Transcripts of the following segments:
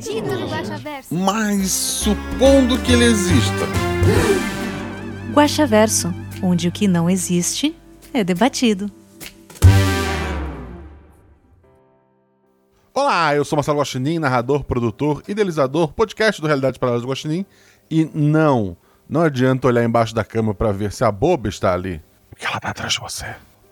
Guaxaverso. Mas supondo que ele exista. Guaxaverso, onde o que não existe é debatido. Olá, eu sou Marcelo Guaxinim, narrador, produtor, idealizador, podcast do Realidade Paralela do Guaxinim. E não, não adianta olhar embaixo da cama pra ver se a boba está ali. Porque ela tá atrás de você.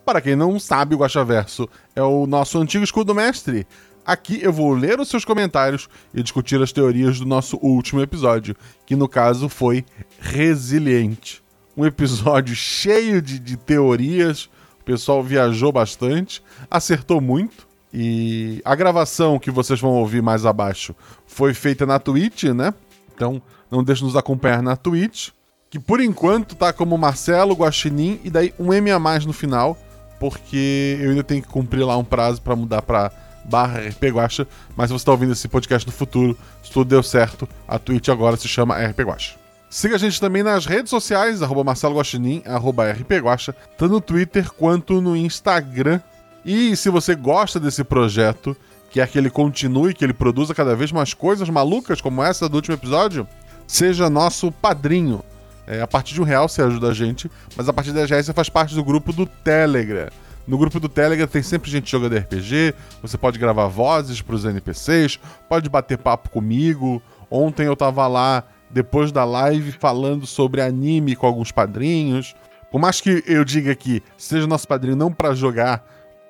Para quem não sabe, o Guaxaverso é o nosso antigo escudo mestre. Aqui eu vou ler os seus comentários e discutir as teorias do nosso último episódio, que no caso foi Resiliente. Um episódio cheio de, de teorias, o pessoal viajou bastante, acertou muito. E a gravação que vocês vão ouvir mais abaixo foi feita na Twitch, né? Então não deixe de nos acompanhar na Twitch. Que por enquanto tá como Marcelo Guaxinim e daí um M a mais no final, porque eu ainda tenho que cumprir lá um prazo para mudar para barra RP Guaxa, mas se você tá ouvindo esse podcast no futuro, se tudo deu certo, a Twitch agora se chama RP Guaxa. Siga a gente também nas redes sociais, arroba Marcelo Guaxinim, arroba RP Guaxa, tanto no Twitter quanto no Instagram. E se você gosta desse projeto, quer que ele continue, que ele produza cada vez mais coisas malucas como essa do último episódio, seja nosso padrinho. É, a partir de um real você ajuda a gente, mas a partir de 10 reais você faz parte do grupo do Telegram. No grupo do Telegram tem sempre gente jogando RPG, você pode gravar vozes pros NPCs, pode bater papo comigo. Ontem eu tava lá, depois da live, falando sobre anime com alguns padrinhos. Por mais que eu diga que seja nosso padrinho não pra jogar,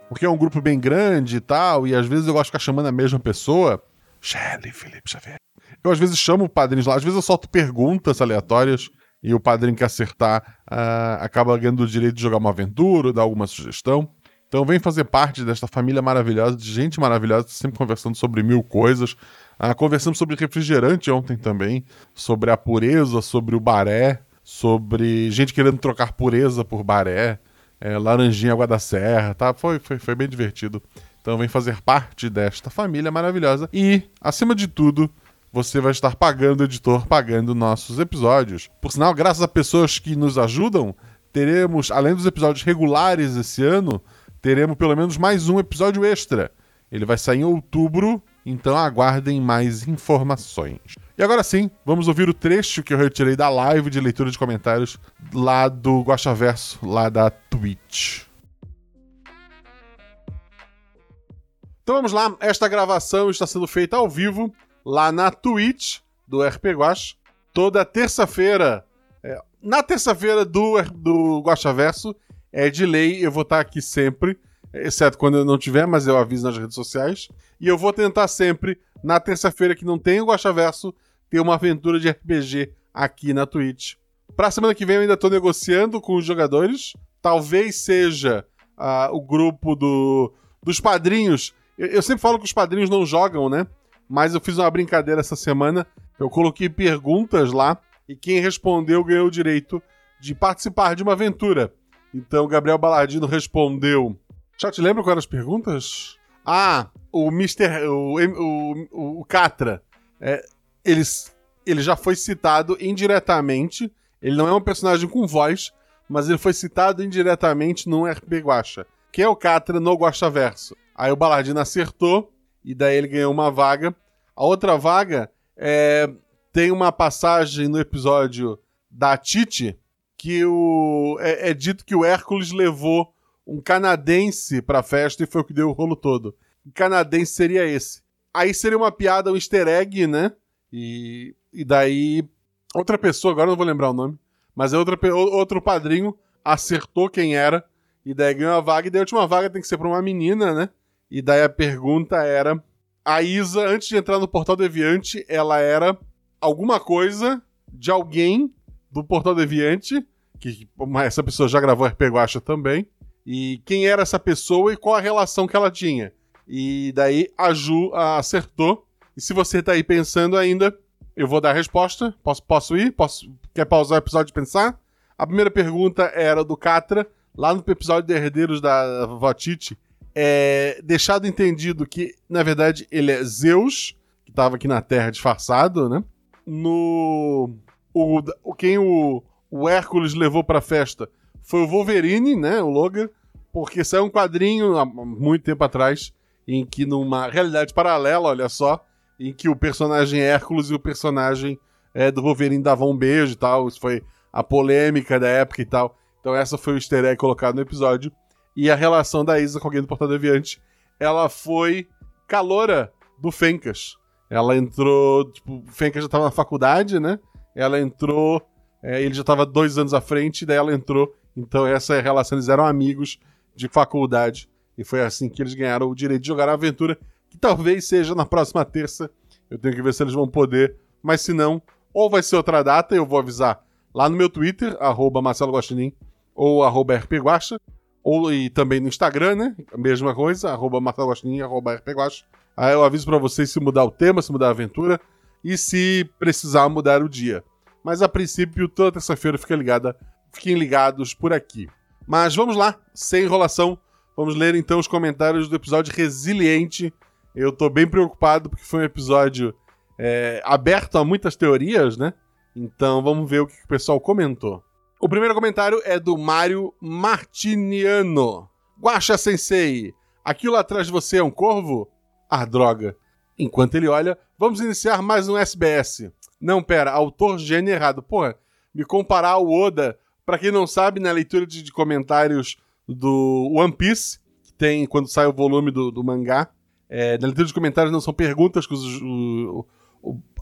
porque é um grupo bem grande e tal, e às vezes eu gosto de ficar chamando a mesma pessoa. Shelly, Felipe Xavier. Eu às vezes chamo padrinhos lá, às vezes eu solto perguntas aleatórias e o padrinho que acertar ah, acaba ganhando o direito de jogar uma aventura, dar alguma sugestão. Então vem fazer parte desta família maravilhosa, de gente maravilhosa, sempre conversando sobre mil coisas. Ah, conversamos sobre refrigerante ontem também, sobre a pureza, sobre o baré, sobre gente querendo trocar pureza por baré, é, laranjinha água da serra, tá? Foi, foi, foi bem divertido. Então vem fazer parte desta família maravilhosa e, acima de tudo, você vai estar pagando o editor, pagando nossos episódios. Por sinal, graças a pessoas que nos ajudam, teremos, além dos episódios regulares esse ano, teremos pelo menos mais um episódio extra. Ele vai sair em outubro, então aguardem mais informações. E agora sim, vamos ouvir o trecho que eu retirei da live de leitura de comentários lá do Guaxaverso, lá da Twitch. Então vamos lá, esta gravação está sendo feita ao vivo lá na Twitch do RP Guax, toda terça-feira. é, na terça-feira do, do Guaxaverso, é de lei, eu vou estar aqui sempre, exceto quando eu não tiver, mas eu aviso nas redes sociais. E eu vou tentar sempre, na terça-feira que não tem o Guaxaverso, ter uma aventura de RPG aqui na Twitch. Pra semana que vem eu ainda tô negociando com os jogadores. Talvez seja ah, o grupo do, dos padrinhos. Eu, eu sempre falo que os padrinhos não jogam, né? Mas eu fiz uma brincadeira essa semana. Eu coloquei perguntas lá e quem respondeu ganhou o direito de participar de uma aventura. Então Gabriel Balardino respondeu. Já te lembra quais eram as perguntas? Ah, o Mr. O, o, o, Catra. É, ele, ele já foi citado indiretamente. Ele não é um personagem com voz, mas ele foi citado indiretamente no RP Guacha. Que é o Catra no Guaxaverso. Aí o Balardino acertou, e daí ele ganhou uma vaga. A outra vaga é, tem uma passagem no episódio da Titi que o, é, é dito que o Hércules levou um canadense pra festa e foi o que deu o rolo todo. Canadense seria esse? Aí seria uma piada, um easter egg, né? E, e daí outra pessoa, agora não vou lembrar o nome, mas é outra, outro padrinho acertou quem era e daí ganhou a vaga. E daí a última vaga tem que ser pra uma menina, né? E daí a pergunta era: a Isa, antes de entrar no Portal Deviante, ela era alguma coisa de alguém do Portal Deviante, que essa pessoa já gravou RP Guacha também. E quem era essa pessoa e qual a relação que ela tinha. E daí a Ju acertou. E se você tá aí pensando ainda, Eu vou dar a resposta. Posso, posso ir? Posso... Quer pausar o episódio e pensar? A primeira pergunta era do Catra, lá no episódio de Herdeiros da Votite. É deixado entendido que, na verdade, ele é Zeus, que estava aqui na Terra disfarçado, né? No. O, quem o, o Hércules levou pra festa foi o Wolverine, né? O Logan, porque saiu um quadrinho há muito tempo atrás, em que numa realidade paralela, olha só, em que o personagem Hércules e o personagem é, do Wolverine davam um beijo e tal. Isso foi a polêmica da época e tal. Então essa foi o easter egg colocado no episódio. E a relação da Isa com alguém do Portal Deviante, ela foi caloura do Fencas. Ela entrou, tipo, o Fencas já tava na faculdade, né? Ela entrou, é, ele já tava dois anos à frente, daí ela entrou. Então essa é a relação, eles eram amigos de faculdade. E foi assim que eles ganharam o direito de jogar a aventura, que talvez seja na próxima terça. Eu tenho que ver se eles vão poder. Mas se não, ou vai ser outra data, eu vou avisar lá no meu Twitter, arroba Marcelo Guaxinim, ou arroba rpguacha, ou e também no Instagram, né? Mesma coisa, arroba Guaxinim, arroba rpguacha. Aí eu aviso para vocês se mudar o tema, se mudar a aventura, e se precisar mudar o dia. Mas a princípio, toda terça-feira fica ligada, fiquem ligados por aqui. Mas vamos lá, sem enrolação, vamos ler então os comentários do episódio Resiliente. Eu tô bem preocupado porque foi um episódio é, aberto a muitas teorias, né? Então vamos ver o que o pessoal comentou. O primeiro comentário é do Mário Martiniano. Guaxa Sensei, aquilo atrás de você é um corvo? Ah, droga. Enquanto ele olha, vamos iniciar mais um SBS. Não, pera, autor gênio errado. Porra, me comparar ao Oda, para quem não sabe, na leitura de, de, comentários do One Piece, que tem quando sai o volume do, do mangá, é, na leitura de comentários não são perguntas que os, o,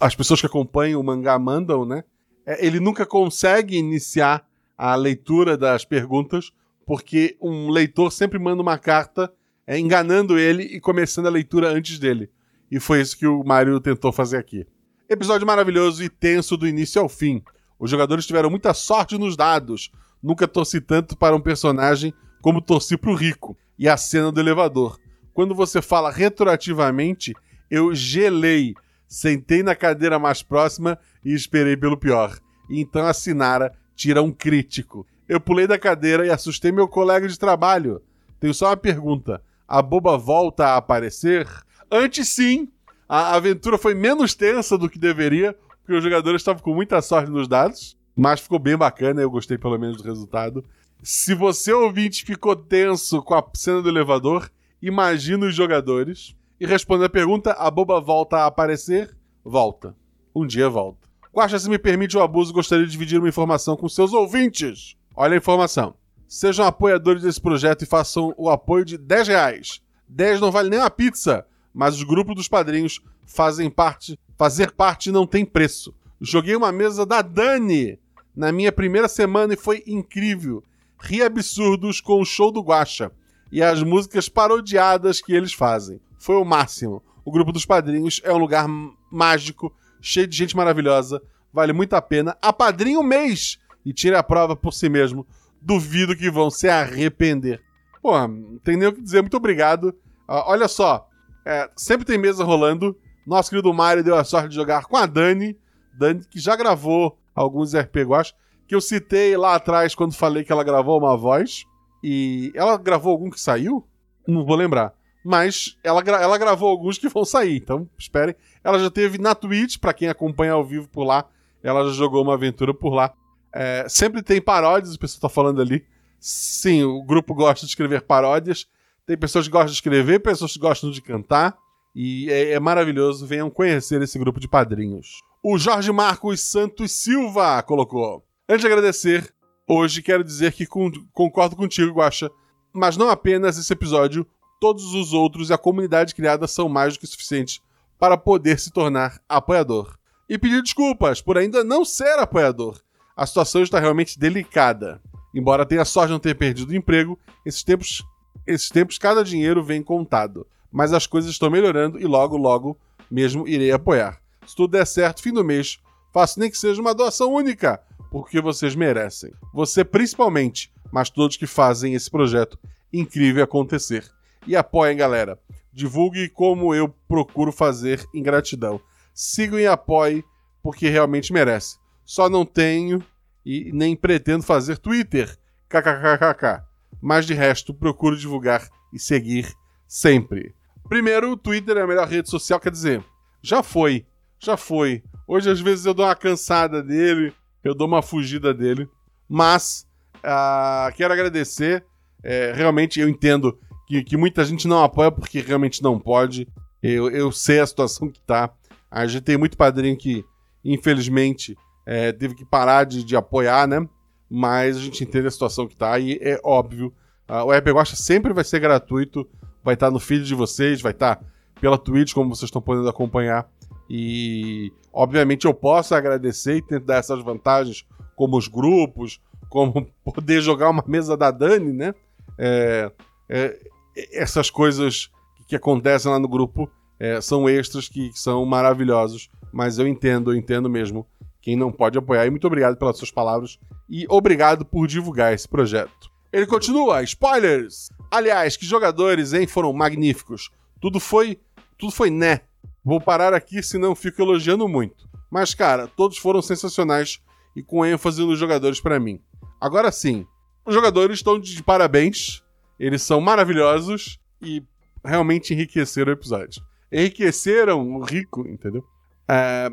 as pessoas que acompanham o mangá mandam, né? É, ele nunca consegue iniciar a leitura das perguntas, porque um leitor sempre manda uma carta é, enganando ele e começando a leitura antes dele. E foi isso que o Mario tentou fazer aqui. Episódio maravilhoso e tenso do início ao fim. Os jogadores tiveram muita sorte nos dados. Nunca torci tanto para um personagem como torci para o Rico. E a cena do elevador. Quando você fala retroativamente, eu gelei Sentei na cadeira mais próxima e esperei pelo pior. Então a Sinara tira um crítico. Eu pulei da cadeira e assustei meu colega de trabalho. Tenho só uma pergunta: a boba volta a aparecer? Antes sim, a aventura foi menos tensa do que deveria, porque os jogadores estavam com muita sorte nos dados, mas ficou bem bacana, eu gostei pelo menos do resultado. Se você ouvinte ficou tenso com a cena do elevador, imagina os jogadores. E respondendo a pergunta, a boba volta a aparecer? Volta. Um dia volta. Guaxa, se me permite o abuso, gostaria de dividir uma informação com seus ouvintes. Olha a informação. Sejam apoiadores desse projeto e façam o apoio de 10 reais. 10 não vale nem uma pizza, mas os grupos dos padrinhos fazem parte. Fazer parte não tem preço. Joguei uma mesa da Dani na minha primeira semana e foi incrível. Ri absurdos com o show do Guaxa e as músicas parodiadas que eles fazem foi o máximo. O grupo dos padrinhos é um lugar mágico, cheio de gente maravilhosa, vale muito a pena. Apadrinhe um mês e tire a prova por si mesmo. Duvido que vão se arrepender. Pô, não tem nem o que dizer. Muito obrigado. Uh, olha só, é, sempre tem mesa rolando. Nosso querido Mario deu a sorte de jogar com a Dani. Dani, que já gravou alguns RP Guache, que eu citei lá atrás quando falei que ela gravou uma voz. E ela gravou algum que saiu? Não vou lembrar mas ela, ela gravou alguns que vão sair, então esperem. Ela já teve na Twitch, para quem acompanha ao vivo por lá, ela já jogou uma aventura por lá. É, sempre tem paródias, o pessoal tá falando ali. Sim, o grupo gosta de escrever paródias. Tem pessoas que gostam de escrever, pessoas que gostam de cantar. E é, é maravilhoso. Venham conhecer esse grupo de padrinhos. O Jorge Marcos Santos Silva colocou. Antes de agradecer, hoje quero dizer que concordo contigo, Guaxa. Mas não apenas esse episódio todos os outros e a comunidade criada são mais do que suficientes para poder se tornar apoiador. E pedir desculpas por ainda não ser apoiador. A situação está realmente delicada. Embora tenha sorte de não ter perdido o emprego, esses tempos, esses tempos cada dinheiro vem contado. Mas as coisas estão melhorando e logo, logo mesmo irei apoiar. Se tudo der certo, fim do mês, faço nem que seja uma doação única, porque vocês merecem. Você principalmente, mas todos que fazem esse projeto incrível acontecer. E apoiem, galera. Divulgue como eu procuro fazer em gratidão. Sigam e apoiem, porque realmente merece. Só não tenho e nem pretendo fazer Twitter, kkkk. Mas de resto, procuro divulgar e seguir sempre. Primeiro, o Twitter é a melhor rede social, quer dizer, já foi, já foi. Hoje, às vezes, eu dou uma cansada dele, eu dou uma fugida dele. Mas, uh, quero agradecer. É, realmente, eu entendo que, que, muita gente não apoia porque realmente não pode. Eu, eu sei a situação que tá. A gente tem muito padrinho que, infelizmente, é, teve que parar de, de, apoiar, né? Mas a gente entende a situação que tá e é óbvio. Uh, o RP sempre vai ser gratuito. Vai estar tá no feed de vocês, vai estar tá pela Twitch, como vocês estão podendo acompanhar. E, obviamente, eu posso agradecer e tentar essas vantagens, como os grupos, como poder jogar uma mesa da Dani, né? É, é, essas coisas que acontecem lá no grupo é, são extras que, que, são maravilhosos, mas eu entendo, eu entendo mesmo quem não pode apoiar. E muito obrigado pelas suas palavras e obrigado por divulgar esse projeto. Ele continua, spoilers! Aliás, que jogadores, hein? Foram magníficos. Tudo foi, tudo foi né. Vou parar aqui, senão fico elogiando muito. Mas, cara, todos foram sensacionais e com ênfase nos jogadores para mim. Agora sim, os jogadores estão de parabéns, eles são maravilhosos e realmente enriqueceram o episódio. Enriqueceram o rico, entendeu? É...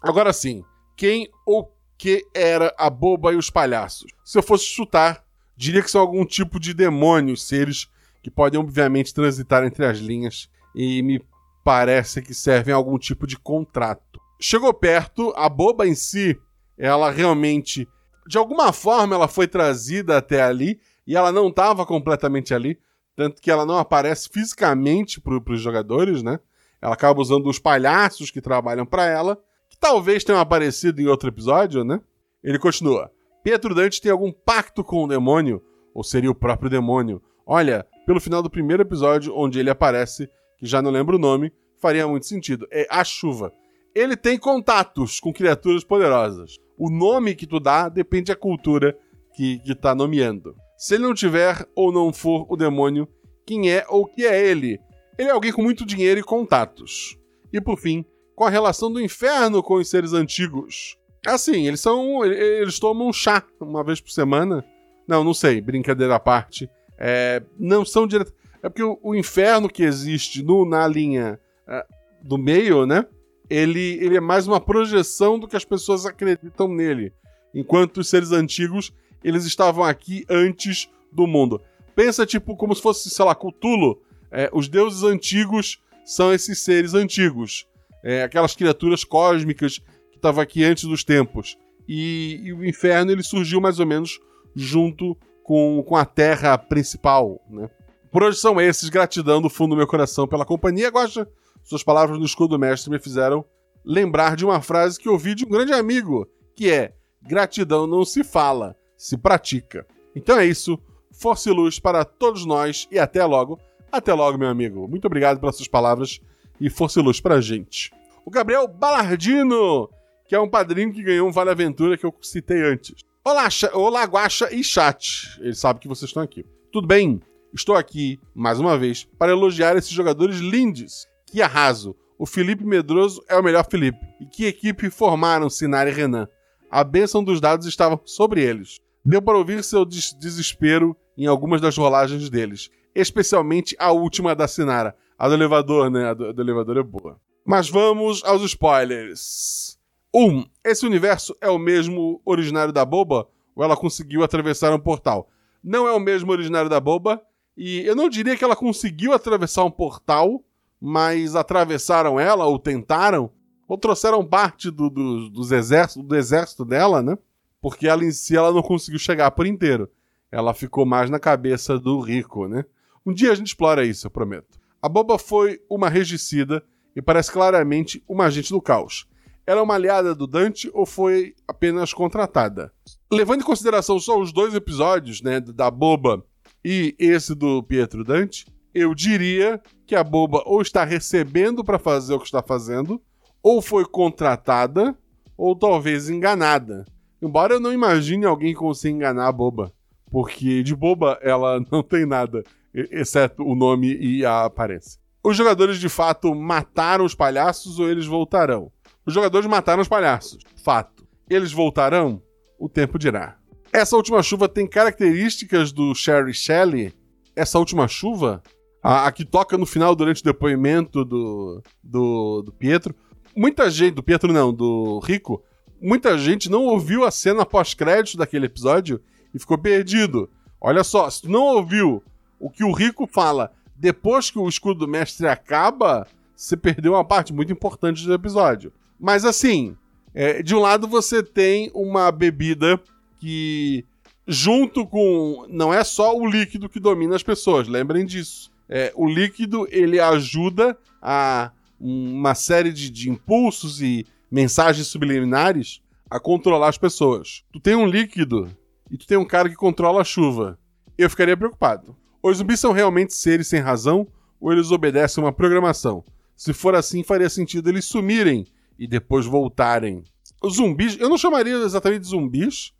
Agora sim, quem ou que era a boba e os palhaços? Se eu fosse chutar, diria que são algum tipo de demônios, seres que podem obviamente transitar entre as linhas e me parece que servem a algum tipo de contrato. Chegou perto, a boba em si, ela realmente, de alguma forma, ela foi trazida até ali e ela não estava completamente ali, tanto que ela não aparece fisicamente para os jogadores, né? Ela acaba usando os palhaços que trabalham para ela, que talvez tenham aparecido em outro episódio, né? Ele continua. Pietro Dante tem algum pacto com o demônio, ou seria o próprio demônio. Olha, pelo final do primeiro episódio, onde ele aparece, que já não lembro o nome, faria muito sentido. É a chuva. Ele tem contatos com criaturas poderosas. O nome que tu dá depende da cultura que, que tá nomeando. Se ele não tiver ou não for o demônio, quem é ou que é ele? Ele é alguém com muito dinheiro e contatos. E por fim, com a relação do inferno com os seres antigos. Assim, eles são. Eles tomam chá uma vez por semana. Não, não sei, brincadeira à parte. É, não são direto. É porque o, o inferno que existe no, na linha uh, do meio, né? Ele, ele é mais uma projeção do que as pessoas acreditam nele. Enquanto os seres antigos, eles estavam aqui antes do mundo. Pensa, tipo, como se fosse, sei lá, Cthulhu. É, os deuses antigos são esses seres antigos. É, aquelas criaturas cósmicas que estavam aqui antes dos tempos. E, e, o inferno ele surgiu mais ou menos junto com, com a terra principal, né? Por hoje são esses. Gratidão do fundo do meu coração pela companhia. Gosta? Suas palavras no escudo mestre me fizeram lembrar de uma frase que ouvi de um grande amigo, que é: gratidão não se fala, se pratica. Então é isso. Força e luz para todos nós e até logo. Até logo, meu amigo. Muito obrigado pelas suas palavras e força e luz para a gente. O Gabriel Balardino, que é um padrinho que ganhou um Vale Aventura que eu citei antes. Olá, Olá Guaxa e chat. Ele sabe que vocês estão aqui. Tudo bem? Estou aqui, mais uma vez, para elogiar esses jogadores lindes. Que arraso! O Felipe Medroso é o melhor Felipe. E que equipe formaram Sinara e Renan. A bênção dos dados estava sobre eles. Deu para ouvir seu des desespero em algumas das rolagens deles. Especialmente a última da Sinara. A do elevador, né? A do, a do elevador é boa. Mas vamos aos spoilers. 1. Um, esse universo é o mesmo originário da Boba? Ou ela conseguiu atravessar um portal? Não é o mesmo originário da Boba, e eu não diria que ela conseguiu atravessar um portal, mas atravessaram ela, ou tentaram, ou trouxeram parte do, do, dos exército, do exército dela, né? Porque ela em si ela não conseguiu chegar por inteiro. Ela ficou mais na cabeça do Rico, né? Um dia a gente explora isso, eu prometo. A Boba foi uma regicida e parece claramente uma agente do caos. Ela é uma aliada do Dante ou foi apenas contratada? Levando em consideração só os dois episódios, né, da Boba e esse do Pietro Dante, eu diria que a boba ou está recebendo para fazer o que está fazendo, ou foi contratada, ou talvez enganada. Embora eu não imagine alguém consiga enganar a boba, porque de boba ela não tem nada, exceto o nome e a aparência. Os jogadores de fato mataram os palhaços ou eles voltarão? Os jogadores mataram os palhaços. Fato. Eles voltarão? O tempo dirá. Essa última chuva tem características do Sherry Shelley? Essa última chuva? A, a, que toca no final durante o depoimento do, do, do Pietro. Muita gente, do Pietro não, do Rico, muita gente não ouviu a cena pós-crédito daquele episódio e ficou perdido. Olha só, se tu não ouviu o que o Rico fala depois que o escudo do mestre acaba, você perdeu uma parte muito importante do episódio. Mas assim, é, de um lado você tem uma bebida que, junto com. Não é só o líquido que domina as pessoas, lembrem disso. É, o líquido ele ajuda a uma série de, de impulsos e mensagens subliminares a controlar as pessoas. Tu tem um líquido e tu tem um cara que controla a chuva. Eu ficaria preocupado. Os zumbis são realmente seres sem razão ou eles obedecem uma programação? Se for assim, faria sentido eles sumirem e depois voltarem. Os zumbis, eu não chamaria exatamente de zumbis.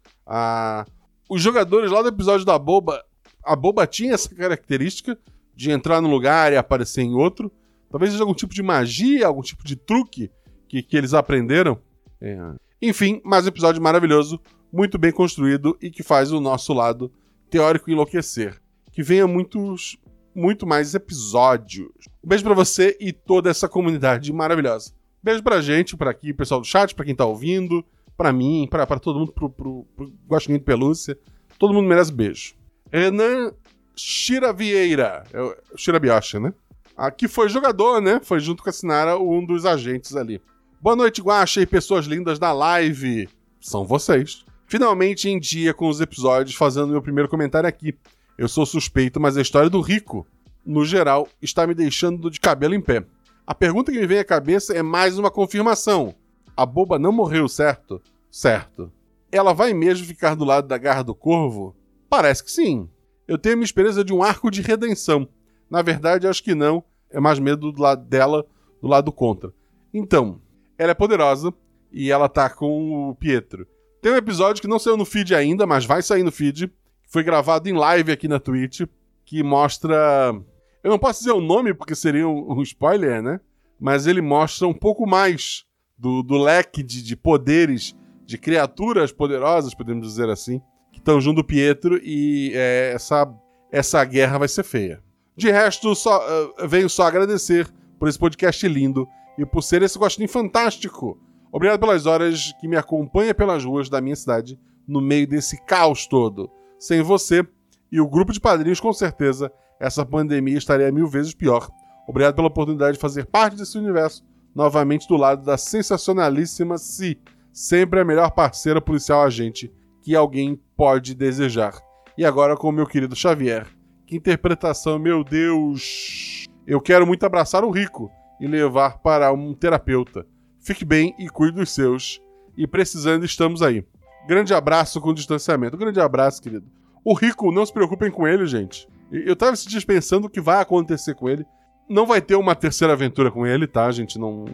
Os jogadores lá do episódio da Boba, a Boba tinha essa característica de entrar num lugar e aparecer em outro. Talvez seja algum tipo de magia, algum tipo de truque que, que eles aprenderam. É. Enfim, mais um episódio maravilhoso, muito bem construído e que faz o nosso lado teórico enlouquecer. Que venha muitos, muito mais episódios. Um beijo para você e toda essa comunidade maravilhosa. Beijo pra gente, pra aqui, pessoal do chat, pra quem tá ouvindo, pra mim, pra todo mundo, pro, pro, pro Gostinho de Pelúcia. Todo mundo merece beijo. Renan Shiravieira, é o Shirabioshi, né? Aqui foi jogador, né? Foi junto com a Sinara um dos agentes ali. Boa noite, Guaxa e pessoas lindas da live. São vocês. Finalmente em dia com os episódios, fazendo meu primeiro comentário aqui. Eu sou suspeito, mas a história do Rico, no geral, está me deixando de cabelo em pé. A pergunta que me vem à cabeça é mais uma confirmação. A boba não morreu, certo? Certo. Ela vai mesmo ficar do lado da garra do corvo? Parece que sim. Eu tenho minha esperança de um arco de redenção. Na verdade, acho que não. É mais medo do lado dela, do lado contra. Então, ela é poderosa e ela tá com o Pietro. Tem um episódio que não saiu no feed ainda, mas vai sair no feed. Foi gravado em live aqui na Twitch, que mostra. Eu não posso dizer o nome porque seria um spoiler, né? Mas ele mostra um pouco mais do, do leque de, de poderes, de criaturas poderosas, podemos dizer assim, que estão junto do Pietro e é, essa, essa guerra vai ser feia. De resto, só, uh, venho só agradecer por esse podcast lindo e por ser esse gostinho fantástico. Obrigado pelas horas que me acompanha pelas ruas da minha cidade no meio desse caos todo. Sem você e o grupo de padrinhos, com certeza, essa pandemia estaria mil vezes pior. Obrigado pela oportunidade de fazer parte desse universo, novamente do lado da sensacionalíssima Si, sempre a melhor parceira policial agente que alguém pode desejar. E agora com o meu querido Xavier que interpretação, meu Deus! Eu quero muito abraçar o rico e levar para um terapeuta. Fique bem e cuide dos seus. E precisando, estamos aí. Grande abraço com distanciamento. Grande abraço, querido. O rico, não se preocupem com ele, gente. Eu tava se dispensando o que vai acontecer com ele. Não vai ter uma terceira aventura com ele, tá, gente? Não.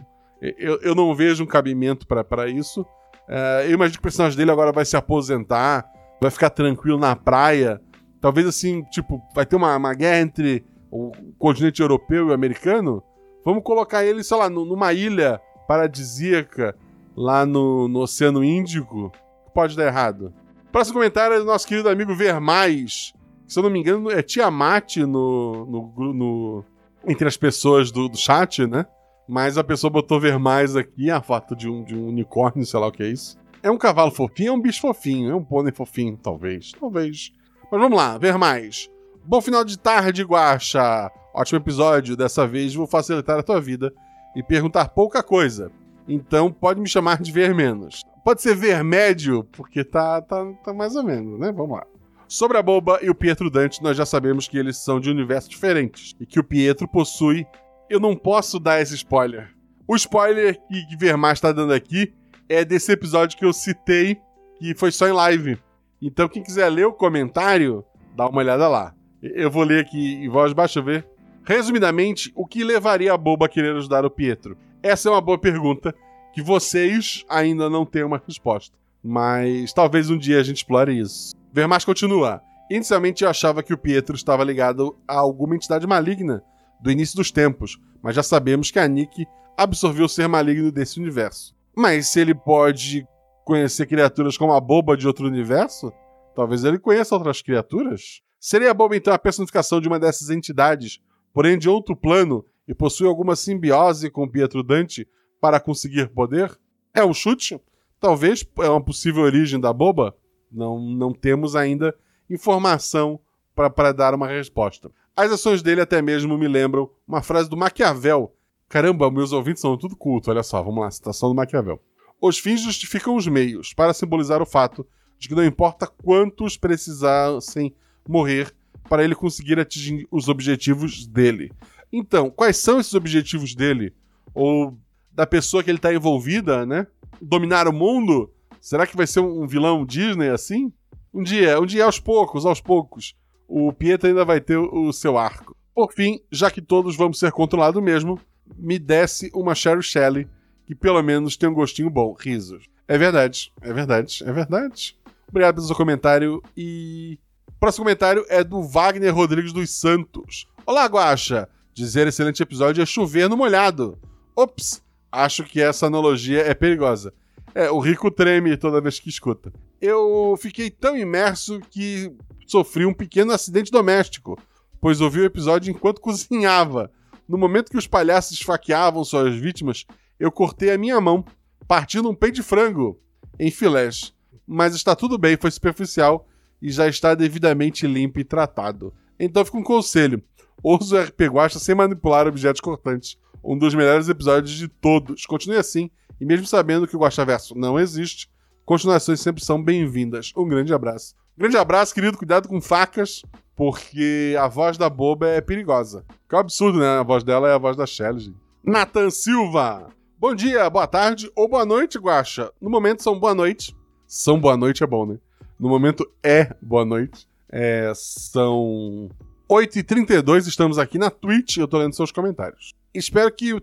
Eu, eu não vejo um cabimento para isso. Uh, eu imagino que o personagem dele agora vai se aposentar, vai ficar tranquilo na praia, Talvez assim, tipo, vai ter uma, uma guerra entre o continente europeu e o americano. Vamos colocar ele, sei lá, numa ilha paradisíaca lá no, no Oceano Índico. Pode dar errado. Próximo comentário é do nosso querido amigo Vermais. Se eu não me engano, é Tiamat no, no, no, entre as pessoas do, do chat, né? Mas a pessoa botou Vermais aqui, a foto de um, de um unicórnio, sei lá o que é isso. É um cavalo fofinho, é um bicho fofinho, é um pônei fofinho, talvez. Talvez. Mas vamos lá, ver mais. Bom final de tarde, Guaxa. Ótimo episódio. Dessa vez vou facilitar a tua vida e perguntar pouca coisa. Então pode me chamar de ver menos. Pode ser ver médio, porque tá, tá, tá mais ou menos, né? Vamos lá. Sobre a Boba e o Pietro Dante, nós já sabemos que eles são de universos diferentes e que o Pietro possui. Eu não posso dar esse spoiler. O spoiler que, Vermar está dando aqui é desse episódio que eu citei, que foi só em live. Então, quem quiser ler o comentário, dá uma olhada lá. Eu vou ler aqui em voz baixa ver. Resumidamente, o que levaria a Boba a querer ajudar o Pietro? Essa é uma boa pergunta que vocês ainda não têm uma resposta. Mas talvez um dia a gente explore isso. Vermas continua. Inicialmente eu achava que o Pietro estava ligado a alguma entidade maligna do início dos tempos, mas já sabemos que a Nick absorveu o ser maligno desse universo. Mas se ele pode conhecer criaturas como a boba de outro universo, talvez ele conheça outras criaturas. Seria a boba então a personificação de uma dessas entidades, porém de outro plano, e possui alguma simbiose com Pietro Dante para conseguir poder? É um chute? Talvez é uma possível origem da boba? Não, não temos ainda informação para dar uma resposta. As ações dele até mesmo me lembram uma frase do Maquiavel. Caramba, meus ouvintes são tudo culto, olha só, vamos lá, citação do Maquiavel. Os fins justificam os meios, para simbolizar o fato de que não importa quantos precisassem morrer para ele conseguir atingir os objetivos dele. Então, quais são esses objetivos dele? Ou da pessoa que ele está envolvida, né? Dominar o mundo? Será que vai ser um vilão Disney assim? Um dia, um dia aos poucos, aos poucos. O Pietro ainda vai ter o seu arco. Por fim, já que todos vamos ser controlados mesmo, me desce uma Sherry Shelley que pelo menos tem um gostinho bom. Risos. É verdade, é verdade, é verdade. Obrigado pelo seu comentário e. Próximo comentário é do Wagner Rodrigues dos Santos. Olá, Guaxa! Dizer excelente episódio é chover no molhado. Ops! Acho que essa analogia é perigosa. É, o rico treme toda vez que escuta. Eu fiquei tão imerso que sofri um pequeno acidente doméstico, pois ouvi o episódio enquanto cozinhava. No momento que os palhaços esfaqueavam suas vítimas, eu cortei a minha mão, partindo um peito de frango em filés. Mas está tudo bem, foi superficial e já está devidamente limpo e tratado. Então fica um conselho: use o RP Guacha sem manipular objetos cortantes. Um dos melhores episódios de todos. Continue assim, e mesmo sabendo que o Guaxaverso não existe, continuações sempre são bem-vindas. Um grande abraço. Um grande abraço, querido. Cuidado com facas, porque a voz da boba é perigosa. Que é um absurdo, né? A voz dela é a voz da Shelly, gente. Nathan Silva. Bom dia, boa tarde ou boa noite, Guaxa. No momento são boa noite. São boa noite é bom, né? No momento é boa noite. É, são 8h32, estamos aqui na Twitch, eu tô lendo seus comentários. Espero que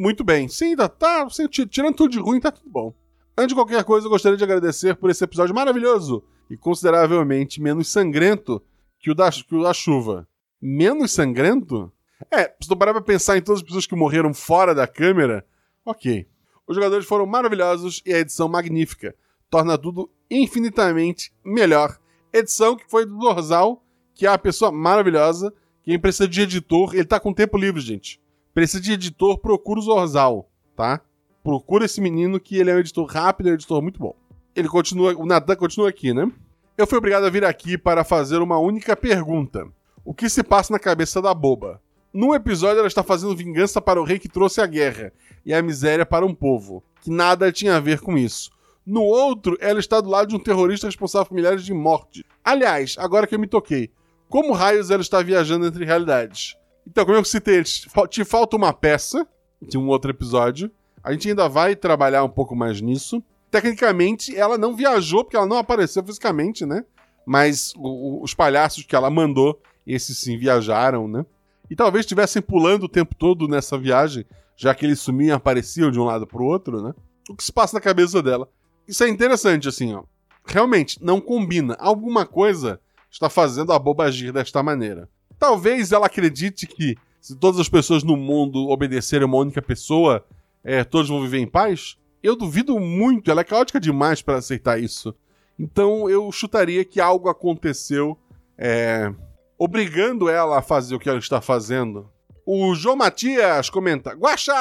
muito bem. Sim, tá, tá tirando tudo de ruim, tá tudo bom. Antes de qualquer coisa, eu gostaria de agradecer por esse episódio maravilhoso e consideravelmente menos sangrento que o da, que o da chuva. Menos sangrento? É, se tu parar pra pensar em todas as pessoas que morreram fora da câmera, Ok. Os jogadores foram maravilhosos e a edição magnífica. Torna tudo infinitamente melhor. Edição que foi do Dorsal, que é uma pessoa maravilhosa. Quem precisa de editor, ele tá com tempo livre, gente. Precisa de editor, procura o Zorzal, tá? Procura esse menino que ele é um editor rápido, é um editor muito bom. Ele continua, o Natan continua aqui, né? Eu fui obrigado a vir aqui para fazer uma única pergunta. O que se passa na cabeça da boba? Num episódio, ela está fazendo vingança para o rei que trouxe a guerra e a miséria para um povo, que nada tinha a ver com isso. No outro, ela está do lado de um terrorista responsável por milhares de mortes. Aliás, agora que eu me toquei, como raios ela está viajando entre realidades? Então, como eu citei, te falta uma peça de um outro episódio. A gente ainda vai trabalhar um pouco mais nisso. Tecnicamente, ela não viajou, porque ela não apareceu fisicamente, né? Mas o, os palhaços que ela mandou, esses sim viajaram, né? E talvez estivessem pulando o tempo todo nessa viagem, já que eles sumiam e apareciam de um lado pro outro, né? O que se passa na cabeça dela. Isso é interessante, assim, ó. Realmente, não combina. Alguma coisa está fazendo a boba agir desta maneira. Talvez ela acredite que se todas as pessoas no mundo obedecerem uma única pessoa, é, todos vão viver em paz? Eu duvido muito, ela é caótica demais para aceitar isso. Então eu chutaria que algo aconteceu é, obrigando ela a fazer o que ela está fazendo. O João Matias comenta: Guaxa!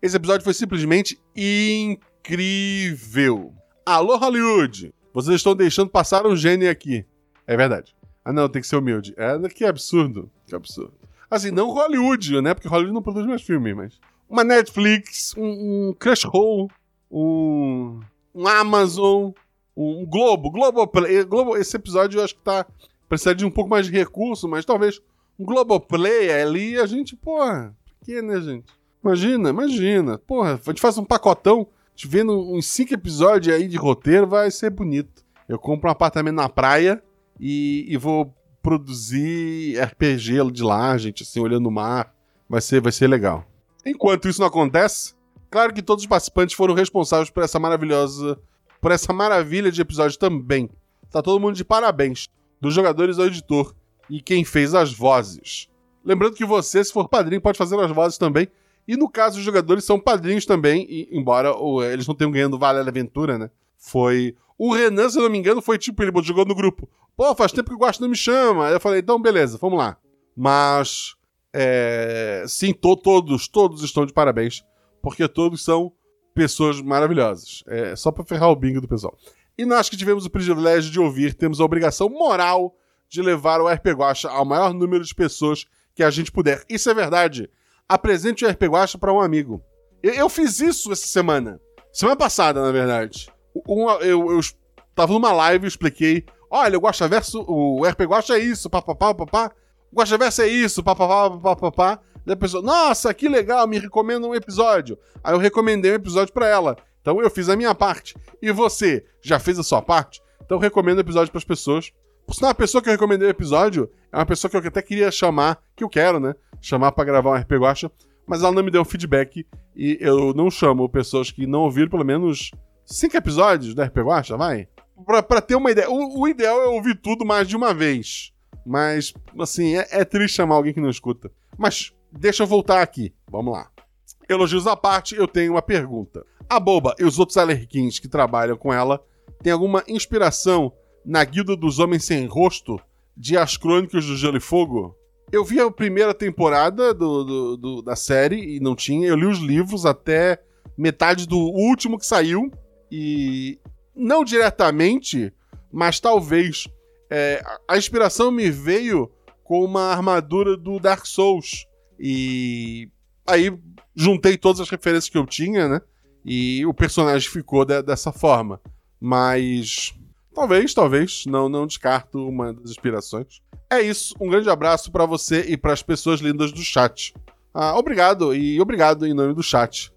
Esse episódio foi simplesmente incrível. Alô, Hollywood! Vocês estão deixando passar um gênio aqui. É verdade. Ah, não, tem que ser humilde. É, que absurdo. Que absurdo. Assim, não Hollywood, né? Porque Hollywood não produz mais filme, mas. Uma Netflix, um, um Crush Hole, um, um Amazon, um Globo. Globo, Globo. Esse episódio eu acho que tá precisa de um pouco mais de recurso, mas talvez um Globoplay ali, a gente, porra, por que, né, gente? Imagina, imagina. Porra, a gente faz um pacotão, te vendo uns cinco episódios aí de roteiro, vai ser bonito. Eu compro um apartamento na praia e, e vou produzir RPG de lá, gente, assim, olhando o mar. Vai ser, vai ser legal. Enquanto isso não acontece, claro que todos os participantes foram responsáveis por essa maravilhosa. por essa maravilha de episódio também. Tá todo mundo de parabéns dos jogadores ao editor e quem fez as vozes. Lembrando que você, se for padrinho, pode fazer as vozes também E no caso, os jogadores são padrinhos também, e, embora o, eles não tenham ganhando Vale a Aventura, né? Foi. O Renan, se eu não me engano, foi tipo, ele jogou no grupo. Pô, faz tempo que o Guaxa não me chama. Aí eu falei, então beleza, vamos lá. Mas. É, sim, to, todos, todos estão de parabéns, porque todos são pessoas maravilhosas. É só pra ferrar o bingo do pessoal. E nós que tivemos o privilégio de ouvir, temos a obrigação moral de levar o RP Guacha ao maior número de pessoas que a gente puder. Isso é verdade. Apresente o RP Guacha para um amigo. Eu, eu, fiz isso essa semana. Semana passada, na verdade. Eu, eu tava numa live e expliquei. Olha, o Guacha Verso, o RP Guacha é isso, papapá, papá. O Guacha Verso é isso, papapá, papapá. Daí a pessoa, nossa, que legal, me recomenda um episódio. Aí eu recomendei um episódio para ela. Então eu fiz a minha parte. E você já fez a sua parte? Então eu recomendo o episódio para as pessoas. Por sinal, a pessoa que eu recomendei o episódio é uma pessoa que eu até queria chamar, que eu quero, né? Chamar para gravar um RP Guacha, mas ela não me deu feedback e eu não chamo pessoas que não ouviram pelo menos cinco episódios do RP Guacha, vai? Pra, pra ter uma ideia. O, o, ideal é ouvir tudo mais de uma vez. Mas, assim, é, é triste chamar alguém que não escuta. Mas, deixa eu voltar aqui. Vamos lá. Elogios à parte, eu tenho uma pergunta. A Boba e os outros alerquins que trabalham com ela têm alguma inspiração na Guilda dos Homens Sem Rosto de As Crônicas do Gelo e Fogo? Eu vi a primeira temporada do, do, do, da série e não tinha. Eu li os livros até metade do último que saiu. E não diretamente, mas talvez. É, a inspiração me veio com uma armadura do Dark Souls. E aí juntei todas as referências que eu tinha, né? E o personagem ficou de, dessa forma. Mas talvez, talvez, não, não descarto uma das inspirações. É isso, um grande abraço para você e para as pessoas lindas do chat. Ah, obrigado e obrigado em nome do chat.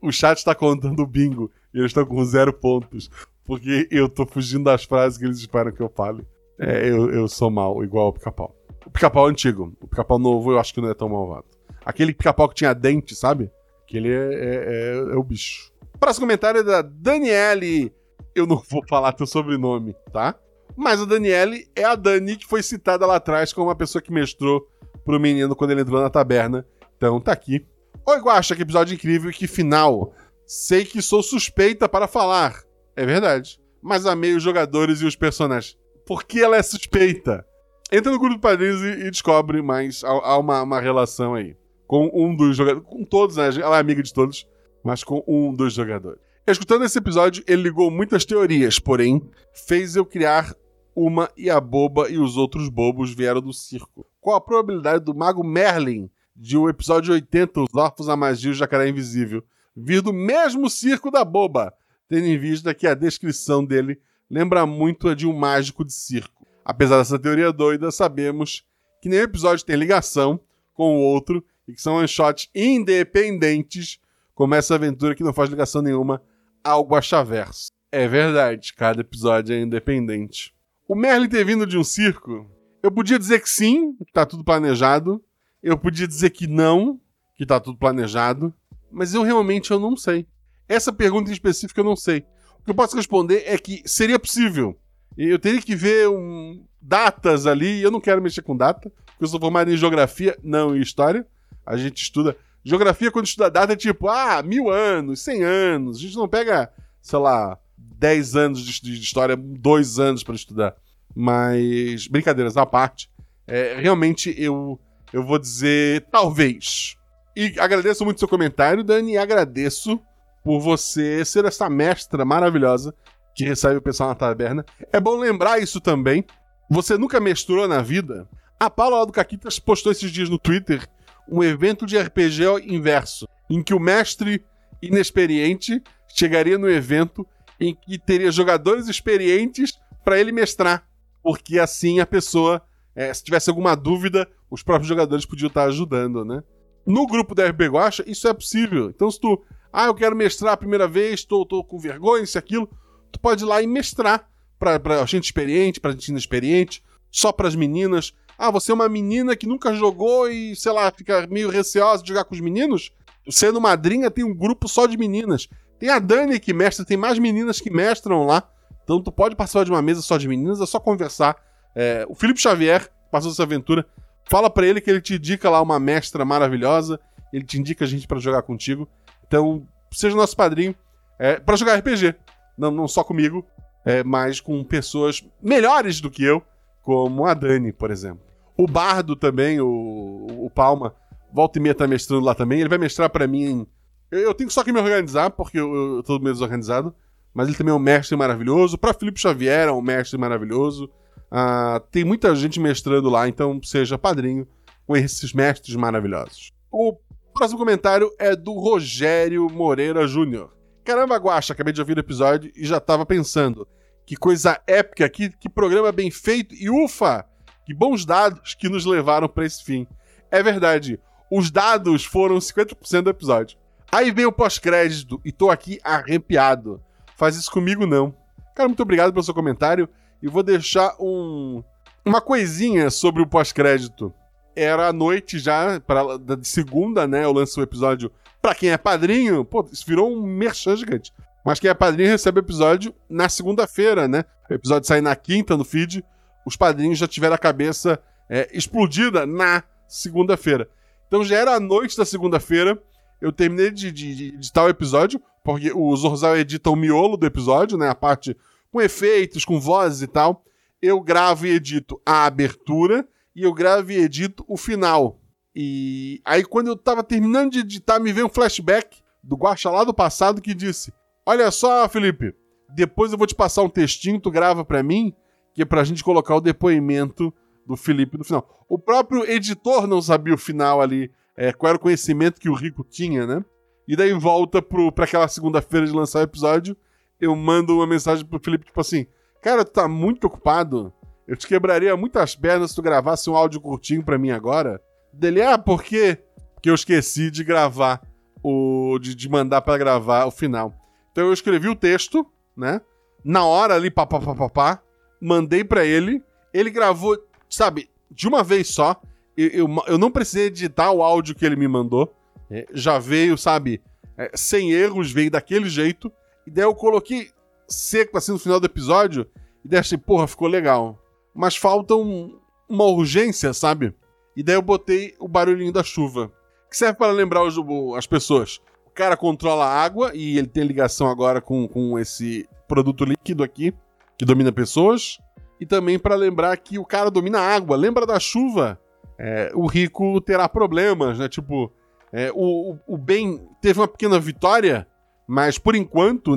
O, o chat está contando bingo e eles estão com zero pontos. Porque eu tô fugindo das frases que eles esperam que eu fale. É, eu, eu sou mal, igual o pica-pau. O pica-pau antigo. O pica-pau novo eu acho que não é tão malvado. Aquele pica-pau que tinha dente, sabe? Que ele é, é, é, é o bicho. Próximo comentário é da Daniele. Eu não vou falar teu sobrenome, tá? Mas a Daniele é a Dani que foi citada lá atrás como uma pessoa que mestrou pro menino quando ele entrou na taberna. Então tá aqui. Oi, Guaxa, que episódio incrível e que final. Sei que sou suspeita para falar. É verdade. Mas amei os jogadores e os personagens. Por que ela é suspeita? Entra no grupo de padrinhos e, e descobre mais. Há, há uma, uma relação aí com um dos jogadores. Com todos, né? Ela é amiga de todos, mas com um dos jogadores. Escutando esse episódio, ele ligou muitas teorias, porém, fez eu criar uma e a boba e os outros bobos vieram do circo. Qual a probabilidade do mago Merlin, de o episódio 80, Os Orfos, a Magia e o Jacaré Invisível, vir do mesmo circo da boba, tendo em vista que a descrição dele lembra muito a de um mágico de circo. Apesar dessa teoria doida, sabemos que nenhum episódio tem ligação com o outro e que são one-shots independentes, como essa aventura que não faz ligação nenhuma ao Guaxaverso. É verdade, cada episódio é independente. O Merlin ter vindo de um circo, eu podia dizer que sim, que tá tudo planejado. Eu podia dizer que não, que tá tudo planejado. Mas eu realmente eu não sei. Essa pergunta em específico eu não sei. O que eu posso responder é que seria possível. Eu teria que ver um, datas ali, e eu não quero mexer com data, porque eu sou formado em geografia, não em história a gente estuda. Geografia, quando estuda data, é tipo, ah, mil anos, cem anos. A gente não pega, sei lá, dez anos de, história, dois anos para estudar. Mas, brincadeiras à parte, é, realmente eu, eu vou dizer talvez. E agradeço muito seu comentário, Dani, e agradeço por você ser essa mestra maravilhosa que recebe o pessoal na taberna. É bom lembrar isso também. Você nunca mestrou na vida? A Paula do Caquitas postou esses dias no Twitter um evento de RPG inverso, em que o mestre inexperiente chegaria no evento em que teria jogadores experientes para ele mestrar, porque assim a pessoa, é, se tivesse alguma dúvida, os próprios jogadores podiam estar ajudando, né? No grupo da RP Guacha, isso é possível. Então, se tu, ah, eu quero mestrar a primeira vez, tô, tô com vergonha, isso aquilo, tu pode ir lá e mestrar pra, pra gente experiente, pra gente inexperiente, só para as meninas. Ah, você é uma menina que nunca jogou e, sei lá, fica meio receosa de jogar com os meninos? Sendo madrinha, tem um grupo só de meninas. Tem a Dani que mestra, tem mais meninas que mestram lá. Então tu pode participar de uma mesa só de meninas, é só conversar. É, o Felipe Xavier passou essa aventura. Fala para ele que ele te indica lá uma mestra maravilhosa. ele te indica a gente pra jogar contigo. Então, seja nosso padrinho é, para jogar RPG. Não, não só comigo, é, mas com pessoas melhores do que eu, como a Dani, por exemplo. O Bardo também, o, o Palma, volta e meia tá mestrando lá também. Ele vai mestrar pra mim. Eu, eu tenho só que me organizar, porque eu, eu tô meio desorganizado. Mas ele também é um mestre maravilhoso. Pra Felipe Xavier é um mestre maravilhoso. Ah, tem muita gente mestrando lá, então seja padrinho com esses mestres maravilhosos. O próximo comentário é do Rogério Moreira Júnior. Caramba, Guacha, acabei de ouvir o episódio e já tava pensando. Que coisa épica, que, que programa bem feito e ufa! Que bons dados que nos levaram para esse fim. É verdade, os dados foram 50% do episódio. Aí vem o pós-crédito e tô aqui arrepiado. Faz isso comigo não. Cara, muito obrigado pelo seu comentário e vou deixar um uma coisinha sobre o pós-crédito. Era a noite já, pra, de segunda, né? Eu lanço o episódio Pra quem é padrinho, pô, isso virou um merchan gigante. Mas quem é padrinho recebe o episódio na segunda-feira, né? O episódio sai na quinta no feed. Os padrinhos já tiveram a cabeça é, explodida na segunda-feira. Então já era a noite da segunda-feira. Eu terminei de, de, editar o episódio, porque o Zorzal edita o miolo do episódio, né? A parte com efeitos, com vozes e tal. Eu gravo e edito a abertura e eu gravo e edito o final. E aí, quando eu tava terminando de editar, me veio um flashback do Guaxa lá do passado que disse: Olha só, Felipe, depois eu vou te passar um textinho, tu grava pra mim, que é pra gente colocar o depoimento do Felipe no final. O próprio editor não sabia o final ali, é, qual era o conhecimento que o Rico tinha, né? E daí volta pro, pra aquela segunda-feira de lançar o episódio, eu mando uma mensagem pro Felipe, tipo assim: Cara, tu tá muito ocupado. Eu te quebraria muitas pernas se tu gravasse um áudio curtinho pra mim agora dele, ah, por quê? Porque eu esqueci de gravar o. de, de mandar para gravar o final. Então eu escrevi o texto, né? Na hora ali, papapá, mandei para ele. Ele gravou, sabe, de uma vez só. Eu, eu, eu, não precisei editar o áudio que ele me mandou. É, já veio, sabe, é, sem erros, veio daquele jeito. E daí eu coloquei seco assim no final do episódio. E daí achei, porra, ficou legal. Mas falta um, uma urgência, sabe? E daí eu botei o barulhinho da chuva, que serve para lembrar os, as pessoas. O cara controla a água e ele tem ligação agora com, com esse produto líquido aqui, que domina pessoas. E também para lembrar que o cara domina a água. Lembra da chuva? É, o rico terá problemas, né? Tipo, é, o, o bem teve uma pequena vitória, mas por enquanto,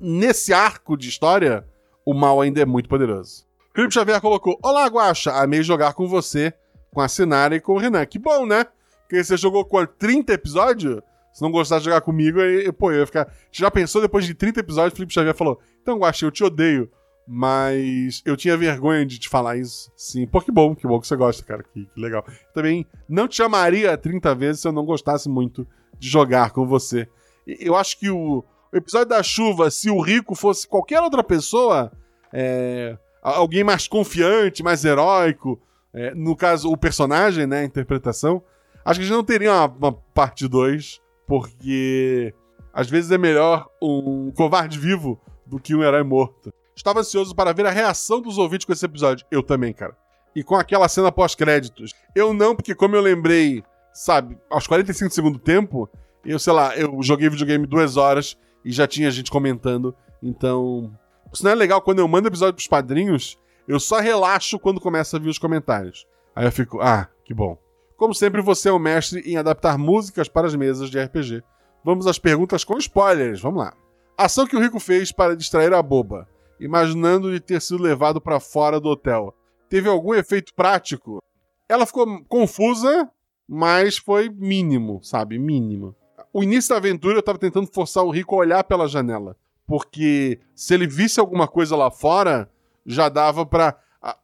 nesse arco de história, o mal ainda é muito poderoso. Felipe Xavier colocou: Olá, Guacha, amei jogar com você com a Sinara e com o Renan. Que bom, né? Porque você jogou com 30 episódios? Se não gostar de jogar comigo, aí, pô, eu ia ficar. Já pensou depois de 30 episódios, Felipe Xavier falou: Então, Guaxa, eu te odeio. Mas eu tinha vergonha de te falar isso. Sim, pô, que bom, que bom que você gosta, cara. Que, que legal. Também não te chamaria 30 vezes se eu não gostasse muito de jogar com você. Eu acho que o, o episódio da chuva, se o Rico fosse qualquer outra pessoa, é, alguém mais confiante, mais heróico, é, no caso, o personagem, né? A interpretação. Acho que a gente não teria uma, uma parte 2, porque às vezes é melhor um covarde vivo do que um herói morto. Estava ansioso para ver a reação dos ouvintes com esse episódio. Eu também, cara. E com aquela cena pós-créditos. Eu não, porque como eu lembrei, sabe, aos 45 segundos do tempo, eu, sei lá, eu joguei videogame duas horas e já tinha gente comentando. Então. Isso não é legal quando eu mando episódio pros padrinhos eu só relaxo quando começa a vir os comentários. Aí eu fico, ah, que bom. Como sempre, você é o mestre em adaptar músicas para as mesas de RPG. Vamos às perguntas com spoilers. Vamos lá. Ação que o Rico fez para distrair a boba, imaginando de ter sido levado para fora do hotel. Teve algum efeito prático? Ela ficou confusa, mas foi mínimo, sabe? Mínimo. O início da aventura eu tava tentando forçar o Rico a olhar pela janela. Porque se ele visse alguma coisa lá fora, já dava para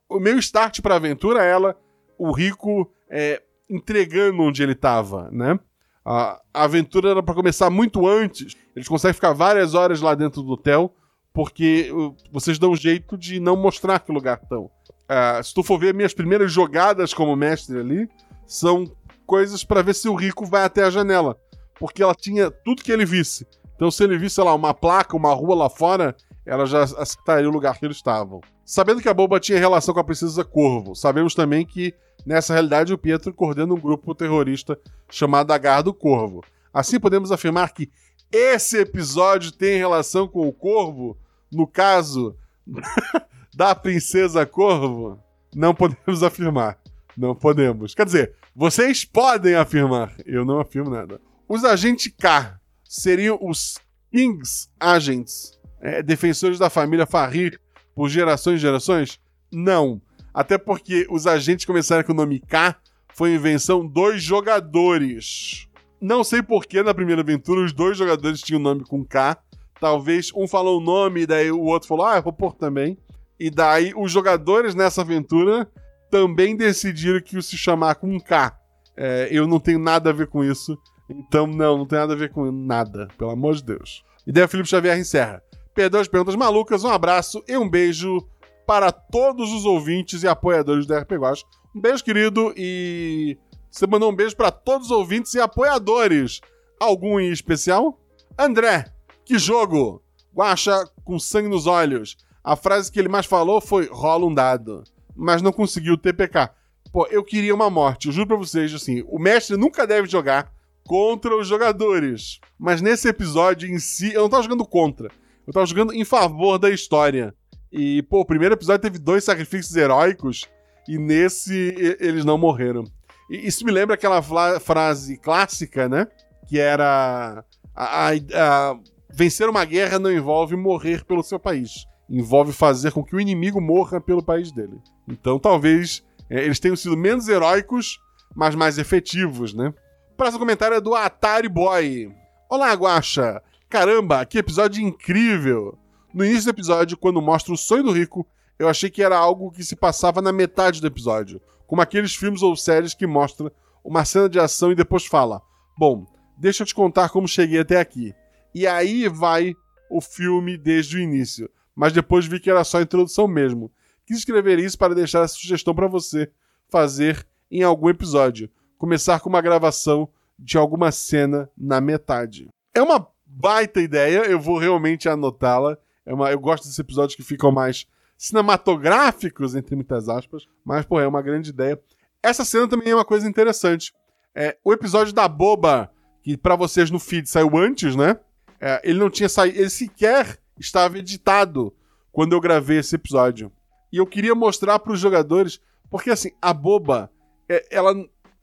O meu start pra aventura ela, o Rico é, entregando onde ele tava, né? A, a aventura era para começar muito antes. Eles conseguem ficar várias horas lá dentro do hotel, porque vocês dão um jeito de não mostrar que lugar estão. Uh, se tu for ver minhas primeiras jogadas como mestre ali, são coisas para ver se o Rico vai até a janela. Porque ela tinha tudo que ele visse. Então, se ele visse, sei lá, uma placa, uma rua lá fora, ela já acertaria o lugar que eles estavam. Sabendo que a Boba tinha relação com a princesa Corvo, sabemos também que Nessa realidade, o Pietro coordena um grupo terrorista chamado Agar do Corvo. Assim, podemos afirmar que esse episódio tem relação com o Corvo, no caso da Princesa Corvo? Não podemos afirmar. Não podemos. Quer dizer, vocês podem afirmar. Eu não afirmo nada. Os agentes K seriam os Kings Agents, é, defensores da família Farir por gerações e gerações? Não. Até porque os agentes começaram com o nome K, foi invenção dos jogadores. Não sei por que na primeira aventura os dois jogadores tinham nome com K. Talvez um falou o nome, e daí o outro falou, ah, eu vou pôr também. E daí os jogadores nessa aventura também decidiram que se chamar com K. É, eu não tenho nada a ver com isso. Então, não, não tem nada a ver com nada, pelo amor de Deus. E daí o Felipe Xavier encerra. Perdão as perguntas malucas, um abraço e um beijo para todos os ouvintes e apoiadores da RP Guacha. Um beijo, querido, e você mandou um beijo para todos os ouvintes e apoiadores. Algum em especial? André, que jogo! Guacha com sangue nos olhos. A frase que ele mais falou foi rola um dado, mas não conseguiu TPK. Pô, eu queria uma morte, eu juro pra vocês, assim, o mestre nunca deve jogar contra os jogadores. Mas nesse episódio em si, eu não tava jogando contra. Eu tava jogando em favor da história. E, pô, o primeiro episódio teve dois sacrifícios heróicos e nesse eles não morreram. E isso me lembra aquela frase clássica, né? Que era. A, a, a, vencer uma guerra não envolve morrer pelo seu país. Envolve fazer com que o inimigo morra pelo país dele. Então talvez é, eles tenham sido menos heróicos, mas mais efetivos, né? Próximo comentário é do Atari Boy. Olá, Guacha! Caramba, que episódio incrível! No início do episódio, quando mostra o sonho do rico, eu achei que era algo que se passava na metade do episódio, como aqueles filmes ou séries que mostram uma cena de ação e depois fala: Bom, deixa eu te contar como cheguei até aqui. E aí vai o filme desde o início, mas depois vi que era só a introdução mesmo. Quis escrever isso para deixar essa sugestão para você fazer em algum episódio começar com uma gravação de alguma cena na metade. É uma baita ideia, eu vou realmente anotá-la. É uma, eu gosto desses episódios que ficam mais cinematográficos, entre muitas aspas, mas, pô, é uma grande ideia. Essa cena também é uma coisa interessante. É, o episódio da Boba, que para vocês no feed saiu antes, né? É, ele não tinha saído, ele sequer estava editado quando eu gravei esse episódio. E eu queria mostrar para os jogadores, porque assim, a Boba, é, ela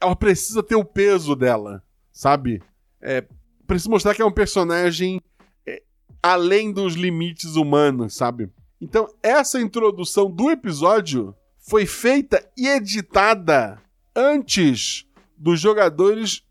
ela precisa ter o peso dela, sabe? É, precisa mostrar que é um personagem é, além dos limites humanos, sabe? Então, essa introdução do episódio foi feita e editada antes dos jogadores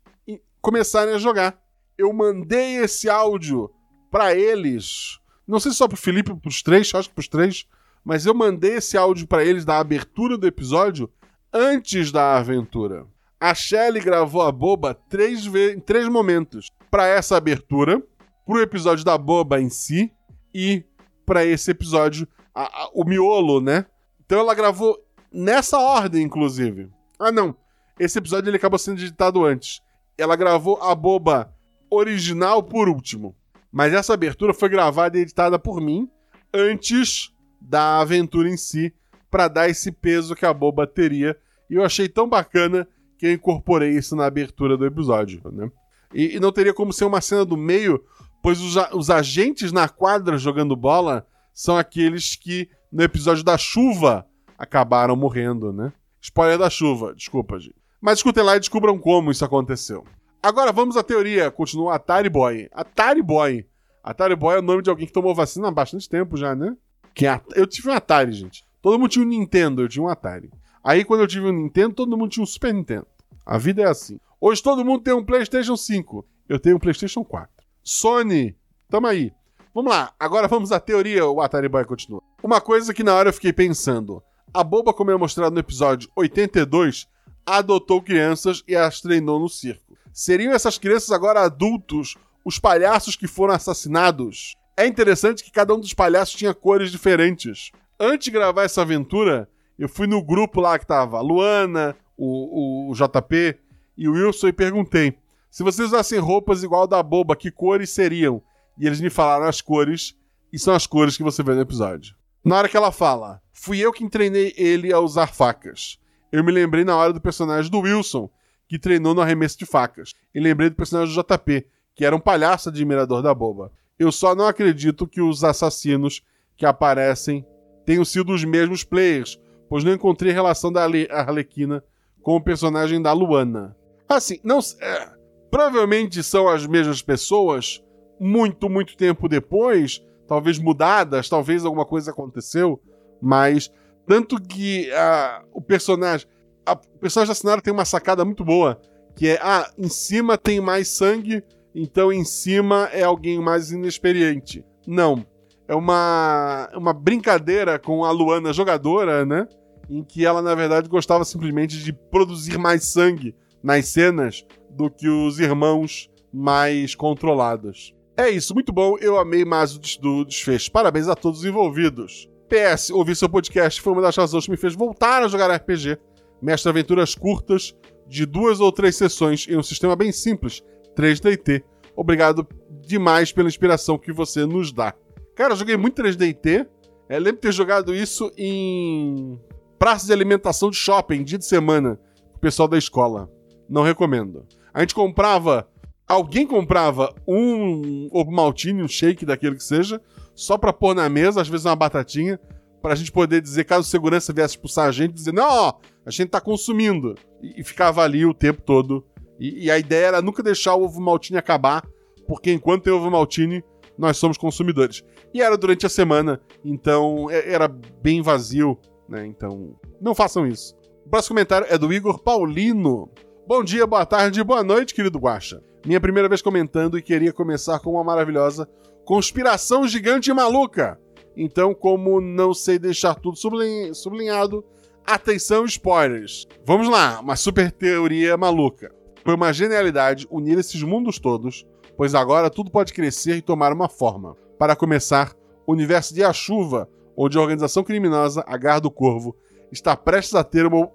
começarem a jogar. Eu mandei esse áudio para eles, não sei se só pro Felipe, pros três, acho que pros três, mas eu mandei esse áudio para eles da abertura do episódio antes da aventura. A Shelley gravou a Boba três em três momentos. Para essa abertura, pro episódio da Boba em si e para esse episódio, a, a, o miolo, né? Então ela gravou nessa ordem, inclusive. Ah, não. Esse episódio ele acabou sendo editado antes. Ela gravou a Boba original por último. Mas essa abertura foi gravada e editada por mim antes da aventura em si, para dar esse peso que a Boba teria. E eu achei tão bacana que eu incorporei isso na abertura do episódio, né? E, e não teria como ser uma cena do meio, pois os, os agentes na quadra jogando bola são aqueles que no episódio da chuva acabaram morrendo, né? Spoiler da chuva, desculpa, gente. Mas escutem lá e descubram como isso aconteceu. Agora vamos à teoria, continua Atari Boy. Atari Boy. Atari Boy é o nome de alguém que tomou vacina há bastante tempo já, né? Que é, eu tive um Atari, gente. Todo mundo tinha um Nintendo, eu tinha um Atari. Aí quando eu tive um Nintendo, todo mundo tinha um Super Nintendo. A vida é assim. Hoje todo mundo tem um PlayStation 5. Eu tenho um PlayStation 4. Sony, tamo aí. Vamos lá, agora vamos à teoria, o Atari Boy continua. Uma coisa que na hora eu fiquei pensando. A boba, como é mostrado no episódio 82, adotou crianças e as treinou no circo. Seriam essas crianças agora adultos, os palhaços que foram assassinados? É interessante que cada um dos palhaços tinha cores diferentes. Antes de gravar essa aventura, eu fui no grupo lá que tava Luana, o, o, JP e o Wilson e perguntei: se vocês usassem roupas igual da boba, que cores seriam? E eles me falaram as cores, e são as cores que você vê no episódio. Na hora que ela fala, fui eu quem treinei ele a usar facas. eu me lembrei na hora do personagem do Wilson, que treinou no arremesso de facas. E lembrei do personagem do JP, que era um palhaço admirador da boba. Eu só não acredito que os assassinos que aparecem tenham sido os mesmos players, pois não encontrei relação da Arlequina com o personagem da Luana. Assim, não. É, provavelmente são as mesmas pessoas, muito, muito tempo depois, talvez mudadas, talvez alguma coisa aconteceu, mas tanto que uh, o personagem. A, o personagem da Sinara tem uma sacada muito boa, que é: ah, em cima tem mais sangue, então em cima é alguém mais inexperiente. Não. É uma, uma brincadeira com a Luana jogadora, né? Em que ela, na verdade, gostava simplesmente de produzir mais sangue nas cenas do que os irmãos mais controlados. É isso, muito bom. Eu amei mais o desfecho. Parabéns a todos os envolvidos. PS, ouvir seu podcast foi uma das razões que me fez voltar a jogar RPG. Mestre aventuras curtas, de duas ou três sessões em um sistema bem simples, 3DT. Obrigado demais pela inspiração que você nos dá. Cara, eu joguei muito 3DT. É, lembro de ter jogado isso em praça de alimentação de shopping, dia de semana, o pessoal da escola. Não recomendo. A gente comprava alguém comprava um ovo maltine, um shake daquele que seja, só pra pôr na mesa, às vezes uma batatinha, pra gente poder dizer, caso o segurança viesse expulsar a gente, dizer, não, a gente tá consumindo. E, e ficava ali o tempo todo. E, e, a ideia era nunca deixar o ovo maltine acabar, porque enquanto tem ovo maltine, nós somos consumidores. E era durante a semana, então era bem vazio, né? Então, não façam isso. O próximo comentário é do Igor Paulino. Bom dia, boa tarde, boa noite, querido Guaxa. Minha primeira vez comentando e queria começar com uma maravilhosa conspiração gigante e maluca. Então, como não sei deixar tudo sublinha sublinhado, atenção spoilers. Vamos lá, uma super teoria maluca. Foi uma genialidade unir esses mundos todos, pois agora tudo pode crescer e tomar uma forma. Para começar, o universo de A Chuva, onde a organização criminosa, a Garra do Corvo, está prestes a ter uma,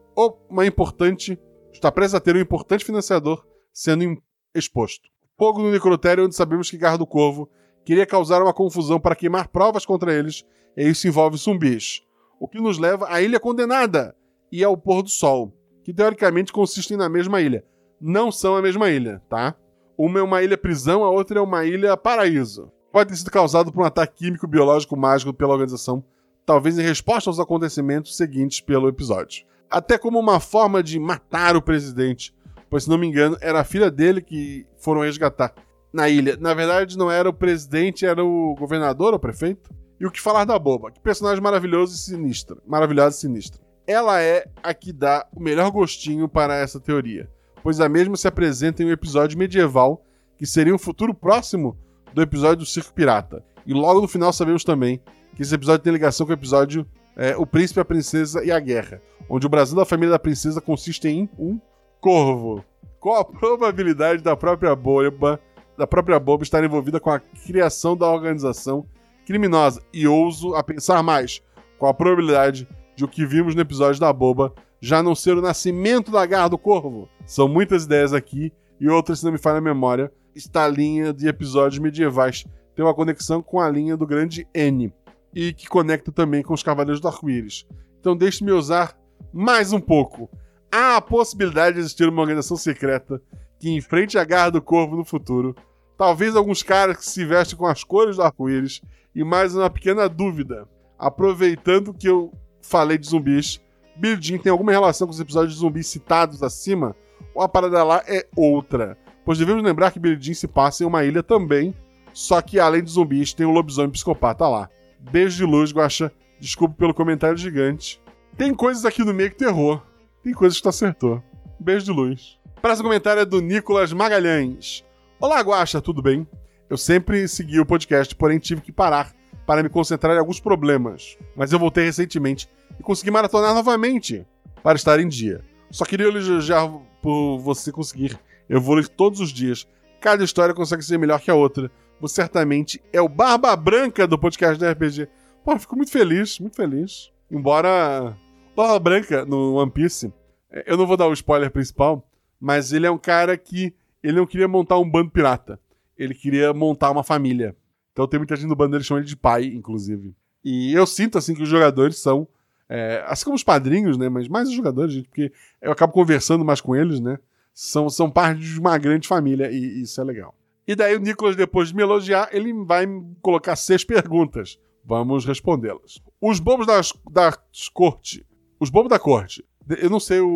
uma importante está prestes a ter um importante financiador sendo exposto. Fogo no necrotério, onde sabemos que Garra do Corvo queria causar uma confusão para queimar provas contra eles, e isso envolve zumbis. O que nos leva à Ilha Condenada e ao Pôr do Sol, que teoricamente consistem na mesma ilha. Não são a mesma ilha, tá? Uma é uma ilha prisão, a outra é uma ilha paraíso. Pode ter sido causado por um ataque químico biológico mágico pela organização, talvez em resposta aos acontecimentos seguintes pelo episódio até como uma forma de matar o presidente, pois se não me engano, era a filha dele que foram resgatar na ilha. Na verdade, não era o presidente, era o governador ou prefeito. E o que falar da boba? Que personagem maravilhoso e sinistra. Maravilhosa e sinistra. Ela é a que dá o melhor gostinho para essa teoria, pois a mesma se apresenta em um episódio medieval que seria um futuro próximo do episódio do Circo Pirata. E logo no final sabemos também que esse episódio tem ligação com o episódio é, O Príncipe, a Princesa e a Guerra, onde o Brasil da família da princesa consiste em um corvo. Qual a probabilidade da própria boba, da própria boba estar envolvida com a criação da organização criminosa? E ouso a pensar mais, qual a probabilidade de o que vimos no episódio da boba já não ser o nascimento da garra do corvo? São muitas ideias aqui e outras, se não me falha a memória, está a linha de episódios medievais tem uma conexão com a linha do grande N e que conecta também com os Cavaleiros do Arco-Íris. Então deixe-me usar mais um pouco. Há a possibilidade de existir uma organização secreta que enfrente a garra do corvo no futuro. Talvez alguns caras que se vestem com as cores do arco-íris. E mais uma pequena dúvida. Aproveitando que eu falei de zumbis, Billy Jean tem alguma relação com os episódios de zumbis citados acima? Ou a parada lá é outra? Pois devemos lembrar que Billy Jean se passa em uma ilha também, só que além de zumbis tem um lobisomem psicopata lá. Beijo de luz, Guaxa. Desculpe pelo comentário gigante. Tem coisas aqui no meio que terror. Tem coisas que tu acertou. Beijo de luz. Próximo comentário é do Nicolas Magalhães. Olá, Guaxa, tudo bem? Eu sempre segui o podcast, porém tive que parar para me concentrar em alguns problemas. Mas eu voltei recentemente e consegui maratonar novamente para estar em dia. Só queria elogiar por você conseguir evoluir todos os dias. Cada história consegue ser melhor que a outra certamente é o Barba Branca do podcast da RPG. Pô, fico muito feliz, muito feliz. Embora Barba Branca no One Piece, é, eu não vou dar o spoiler principal, mas ele é um cara que ele não queria montar um bando pirata. Ele queria montar uma família. Então tem muita gente no bando dele chama ele de pai, inclusive. E eu sinto assim que os jogadores são É, assim como os padrinhos, né? Mas mais os jogadores, gente, porque eu acabo conversando mais com eles, né? São, são parte de uma grande família e, e isso é legal. E daí o Nicolas, depois de me elogiar, ele vai me colocar seis perguntas. Vamos respondê-las. Os bobos das, das corte. Os bobos da corte. Eu não sei o,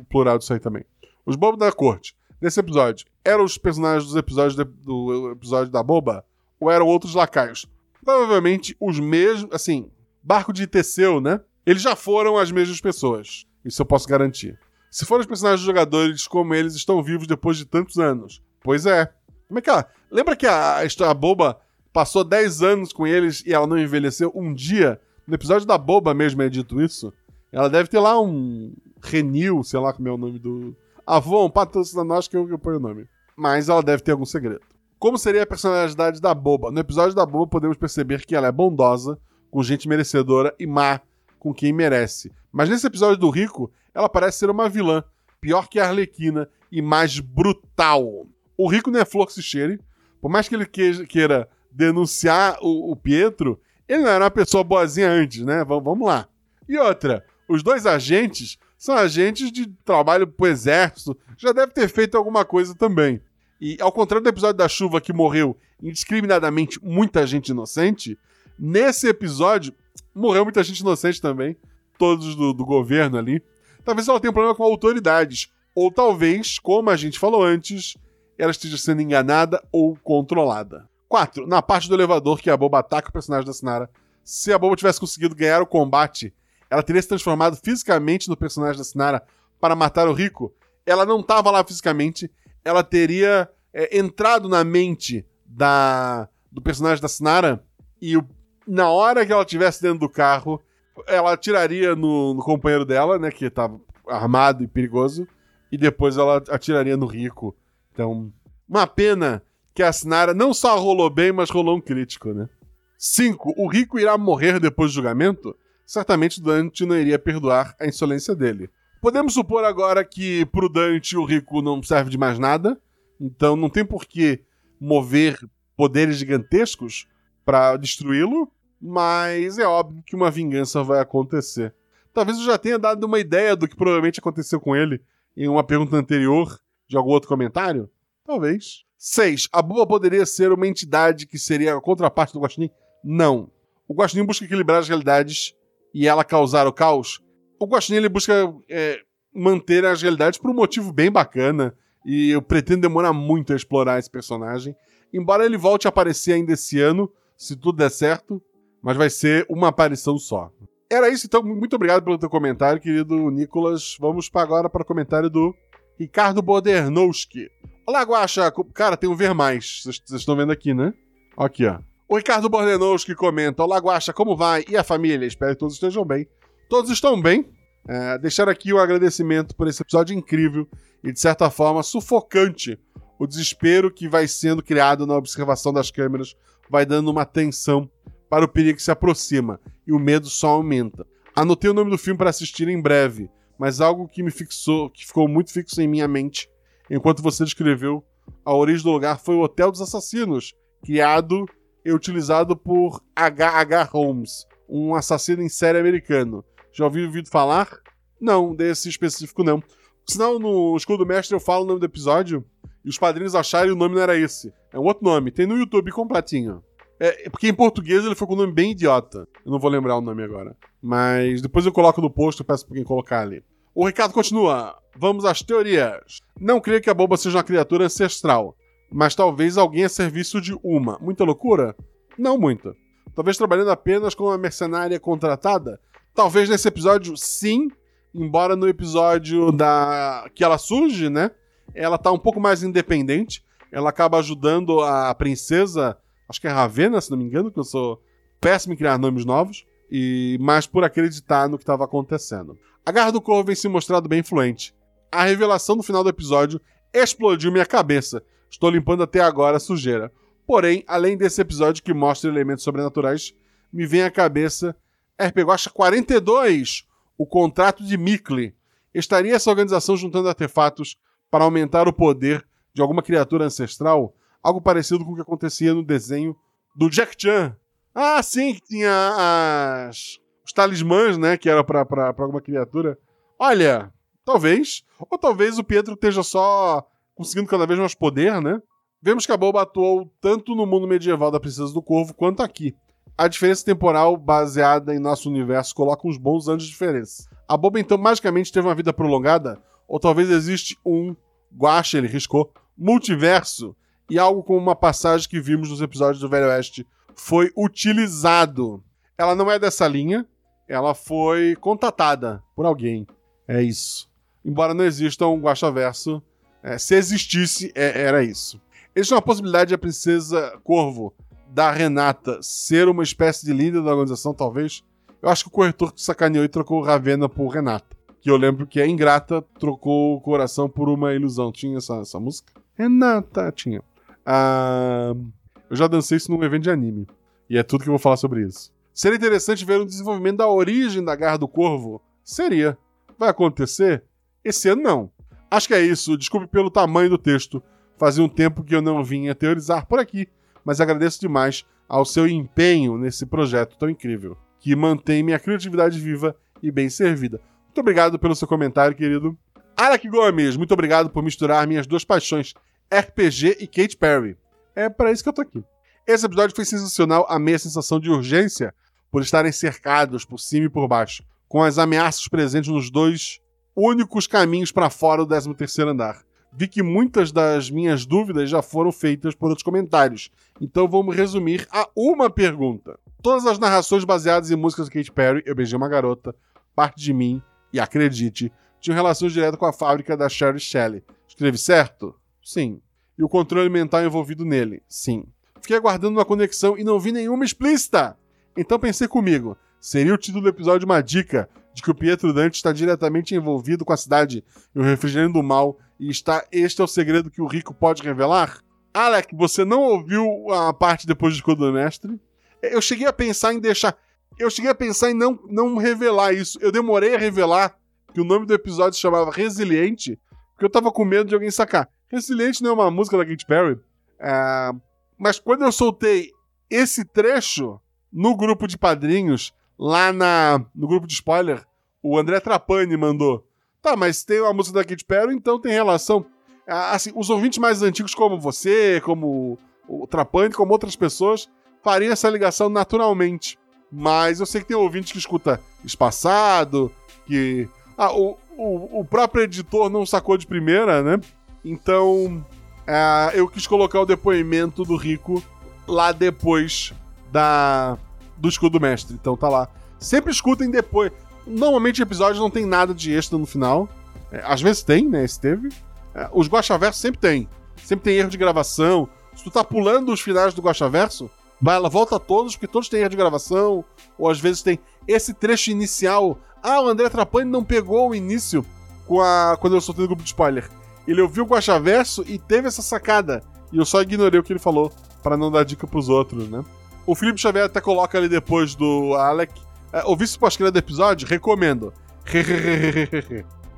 o plural disso aí também. Os bobos da corte. Nesse episódio, eram os personagens dos episódios de, do episódio da boba? Ou eram outros lacaios? Provavelmente os mesmos. Assim, barco de Teseu, né? Eles já foram as mesmas pessoas. Isso eu posso garantir. Se forem os personagens dos jogadores como eles estão vivos depois de tantos anos. Pois é. Como é que ela. Lembra que a, a, boba passou 10 anos com eles e ela não envelheceu um dia? No episódio da boba mesmo é dito isso. Ela deve ter lá um Renil, sei lá como é o nome do. Avon, patrocina nós que eu, eu ponho o nome. Mas ela deve ter algum segredo. Como seria a personalidade da Boba? No episódio da Boba podemos perceber que ela é bondosa, com gente merecedora e má com quem merece. Mas nesse episódio do Rico, ela parece ser uma vilã, pior que a Arlequina e mais brutal. O Rico não é flor que se cheire. Por mais que ele queira denunciar o, o Pietro, ele não era uma pessoa boazinha antes, né? V vamos lá. E outra, os dois agentes são agentes de trabalho pro exército, já deve ter feito alguma coisa também. E ao contrário do episódio da chuva que morreu indiscriminadamente muita gente inocente, nesse episódio morreu muita gente inocente também, todos do, do governo ali. Talvez ela tenha um problema com autoridades, ou talvez, como a gente falou antes, ela esteja sendo enganada ou controlada. 4. Na parte do elevador que a Boba ataca o personagem da Sinara, se a Boba tivesse conseguido ganhar o combate, ela teria se transformado fisicamente no personagem da Sinara para matar o Rico. Ela não estava lá fisicamente, ela teria é, entrado na mente da do personagem da Sinara e o, na hora que ela estivesse dentro do carro, ela atiraria no, no companheiro dela, né, que estava armado e perigoso, e depois ela atiraria no Rico. Então, uma pena que a Sinara não só rolou bem, mas rolou um crítico, né? 5. O Rico irá morrer depois do julgamento? Certamente Dante não iria perdoar a insolência dele. Podemos supor agora que pro Dante o Rico não serve de mais nada, então não tem por que mover poderes gigantescos para destruí-lo, mas é óbvio que uma vingança vai acontecer. Talvez eu já tenha dado uma ideia do que provavelmente aconteceu com ele em uma pergunta anterior de algum outro comentário? Talvez. 6. A Bua poderia ser uma entidade que seria a contraparte do Guaxinim? Não. O Guaxinim busca equilibrar as realidades e ela causar o caos. O Guaxinim ele busca é, manter as realidades por um motivo bem bacana e eu pretendo demorar muito a explorar esse personagem. Embora ele volte a aparecer ainda esse ano, se tudo der certo, mas vai ser uma aparição só. Era isso, então. Muito obrigado pelo teu comentário, querido Nicolas. Vamos para agora para o comentário do Ricardo Bodernowski. Olá, Guaxa. Cara, tem um ver mais. Vocês estão vendo aqui, né? Aqui, ó. O Ricardo Bordenowski comenta: Olá, Guaxa, como vai? E a família? Espero que todos estejam bem. Todos estão bem. É, deixar aqui um agradecimento por esse episódio incrível e, de certa forma, sufocante. O desespero que vai sendo criado na observação das câmeras vai dando uma tensão para o perigo que se aproxima e o medo só aumenta. Anotei o nome do filme para assistir em breve, mas algo que me fixou, que ficou muito fixo em minha mente enquanto você descreveu a origem do lugar foi o Hotel dos Assassinos, criado e utilizado por H.H. Holmes, um assassino em série americano. Já ouviu ouvido falar? Não, desse específico não. Senão no Escudo Mestre eu falo o nome do episódio e os padrinhos acharam e o nome não era esse. É um outro nome, tem no YouTube completinho. É, porque em português ele foi com um nome bem idiota. Eu não vou lembrar o nome agora. Mas depois eu coloco no post, eu peço pra quem colocar ali. O Ricardo continua. Vamos às teorias. Não creio que a boba seja uma criatura ancestral, mas talvez alguém a serviço de uma. Muita loucura? Não muita. Talvez trabalhando apenas como uma mercenária contratada? Talvez nesse episódio, sim. Embora no episódio da que ela surge, né? Ela tá um pouco mais independente. Ela acaba ajudando a princesa, acho que é Ravena, se não me engano, que eu sou péssimo em criar nomes novos, e mais por acreditar no que estava acontecendo. A garra do corvo vem se mostrado bem influente. A revelação no final do episódio explodiu minha cabeça. Estou limpando até agora a sujeira. Porém, além desse episódio que mostra elementos sobrenaturais, me vem à cabeça RP Guacha 42, o contrato de Mikli. Estaria essa organização juntando artefatos para aumentar o poder de alguma criatura ancestral? Algo parecido com o que acontecia no desenho do Jack Chan. Ah, sim, que tinha as os talismãs, né, que era pra, alguma criatura. Olha, talvez. Ou talvez o Pietro esteja só conseguindo cada vez mais poder, né? Vemos que a Boba atuou tanto no mundo medieval da Princesa do Corvo quanto aqui. A diferença temporal baseada em nosso universo coloca uns bons anos de diferença. A Boba então magicamente teve uma vida prolongada, ou talvez existe um guache, ele riscou, multiverso, e algo como uma passagem que vimos nos episódios do Velho Oeste foi utilizado. Ela não é dessa linha, ela foi contatada por alguém. É isso. Embora não exista um Guaxaverso, é, se existisse, é, era isso. Existe uma possibilidade de a princesa Corvo da Renata ser uma espécie de líder da organização, talvez. Eu acho que o corretor sacaneou e trocou Ravena por Renata. Que eu lembro que a ingrata trocou o coração por uma ilusão. Tinha essa, essa música? Renata, tinha. Ah, eu já dancei isso num evento de anime. E é tudo que eu vou falar sobre isso. Seria interessante ver o desenvolvimento da origem da Garra do Corvo? Seria. Vai acontecer? Esse ano não. Acho que é isso. Desculpe pelo tamanho do texto. Fazia um tempo que eu não vinha teorizar por aqui, mas agradeço demais ao seu empenho nesse projeto tão incrível, que mantém minha criatividade viva e bem servida. Muito obrigado pelo seu comentário, querido. Alec Gomes, muito obrigado por misturar minhas duas paixões, RPG e Kate Perry. É para isso que eu tô aqui. Esse episódio foi sensacional, amei a sensação de urgência por estarem cercados por cima e por baixo, com as ameaças presentes nos dois únicos caminhos para fora do 13º andar. Vi que muitas das minhas dúvidas já foram feitas por outros comentários, então vamos resumir a uma pergunta. Todas as narrações baseadas em músicas de Katy Perry, Eu Beijei Uma Garota, Parte de Mim e Acredite, tinham relações diretas com a fábrica da Sherry Shelley. Escreve certo? Sim. E o controle mental envolvido nele? Sim. Fiquei aguardando uma conexão e não vi nenhuma explícita. Então pensei comigo, seria o título do episódio uma dica de que o Pietro Dante está diretamente envolvido com a cidade e o refrigerante do mal e está este é o segredo que o rico pode revelar? Alec, você não ouviu a parte depois do mestre? Eu cheguei a pensar em deixar. Eu cheguei a pensar em não, não revelar isso. Eu demorei a revelar que o nome do episódio se chamava Resiliente, porque eu tava com medo de alguém sacar. Resiliente não é uma música da Katy Perry. É... Mas quando eu soltei esse trecho, no grupo de padrinhos, lá na, no grupo de spoiler, o André Trapani mandou. Tá, mas tem uma música da Katy Perry, então tem relação. Ah, assim, os ouvintes mais antigos, como você, como o Trapani, como outras pessoas, fariam essa ligação naturalmente. Mas eu sei que tem ouvinte que escuta espaçado, que. Ah, o, o, o próprio editor não sacou de primeira, né? Então. É, eu quis colocar o depoimento do Rico lá depois da do escudo mestre. Então tá lá. Sempre escutem depois. Normalmente episódios não tem nada de extra no final. É, às vezes tem, né? Esse teve. É, os Guaxaverso sempre tem. Sempre tem erro de gravação. Se tu tá pulando os finais do Guaxaverso, vai, ela volta todos, porque todos têm erro de gravação. Ou às vezes tem esse trecho inicial. Ah, o André Trapani não pegou o início com a, quando eu soltei no grupo de spoiler. Ele ouviu o Guaxaverso e teve essa sacada. E eu só ignorei o que ele falou para não dar dica pros outros, né? O Felipe Xavier até coloca ali depois do Alec. É, ouvir esse pós-crédito do episódio? Recomendo.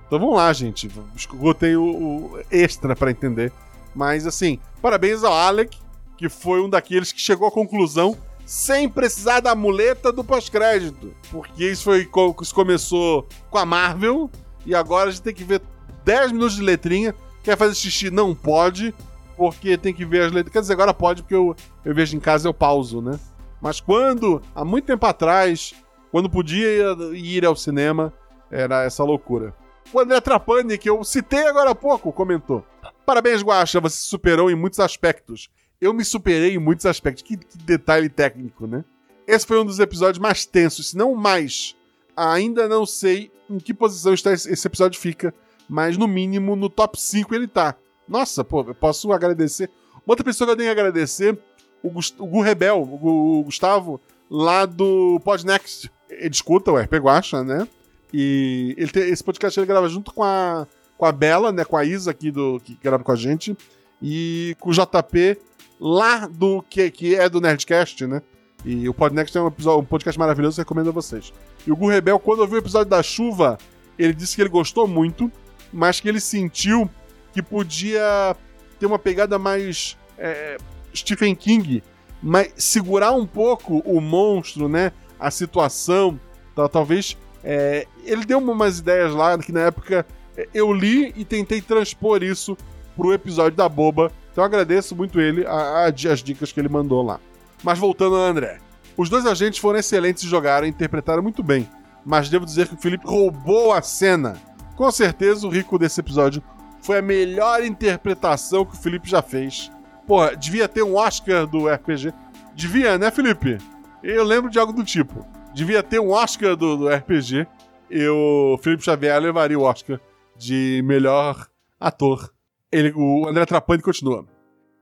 então vamos lá, gente. Botei o, o extra para entender. Mas assim, parabéns ao Alec, que foi um daqueles que chegou à conclusão sem precisar da muleta do pós-crédito. Porque isso foi isso começou com a Marvel e agora a gente tem que ver 10 minutos de letrinha. Quer fazer xixi? Não pode porque tem que ver as letras. Quer dizer, agora pode, porque eu, eu vejo em casa eu pauso, né? Mas quando, há muito tempo atrás, quando podia ir ao cinema, era essa loucura. O André Trapani, que eu citei agora há pouco, comentou. Parabéns, Guaxa, você se superou em muitos aspectos. Eu me superei em muitos aspectos. Que, que detalhe técnico, né? Esse foi um dos episódios mais tensos, se não mais. Ainda não sei em que posição está esse episódio fica, mas no mínimo no top 5 ele tá. Nossa, pô, eu posso agradecer. Outra pessoa que eu tenho que agradecer, o, Gust o Gu Rebel, o, Gustavo, lá do Podnext. Ele escuta o RP Guacha, né? E ele tem, esse podcast ele grava junto com a, com a Bela, né? Com a Isa aqui do, que grava com a gente. E com o JP lá do que, que é do Nerdcast, né? E o Podnext é um, episódio, um podcast maravilhoso, recomendo a vocês. E o Gu Rebel, quando ouviu o episódio da chuva, ele disse que ele gostou muito, mas que ele sentiu que podia ter uma pegada mais é, Stephen King, mas segurar um pouco o monstro, né? A situação, Então, talvez é, ele deu umas ideias lá que na época é, eu li e tentei transpor isso pro episódio da Boba. Então agradeço muito ele, a, a, as dicas que ele mandou lá. Mas voltando a André. Os dois agentes foram excelentes e jogaram e interpretaram muito bem. Mas devo dizer que o Felipe roubou a cena. Com certeza o rico desse episódio foi a melhor interpretação que o Felipe já fez. Porra, devia ter um Oscar do RPG. Devia, né, Felipe? Eu lembro de algo do tipo. Devia ter um Oscar do, do RPG. E o Felipe Xavier levaria o Oscar de melhor ator. Ele, o André Trapani continua.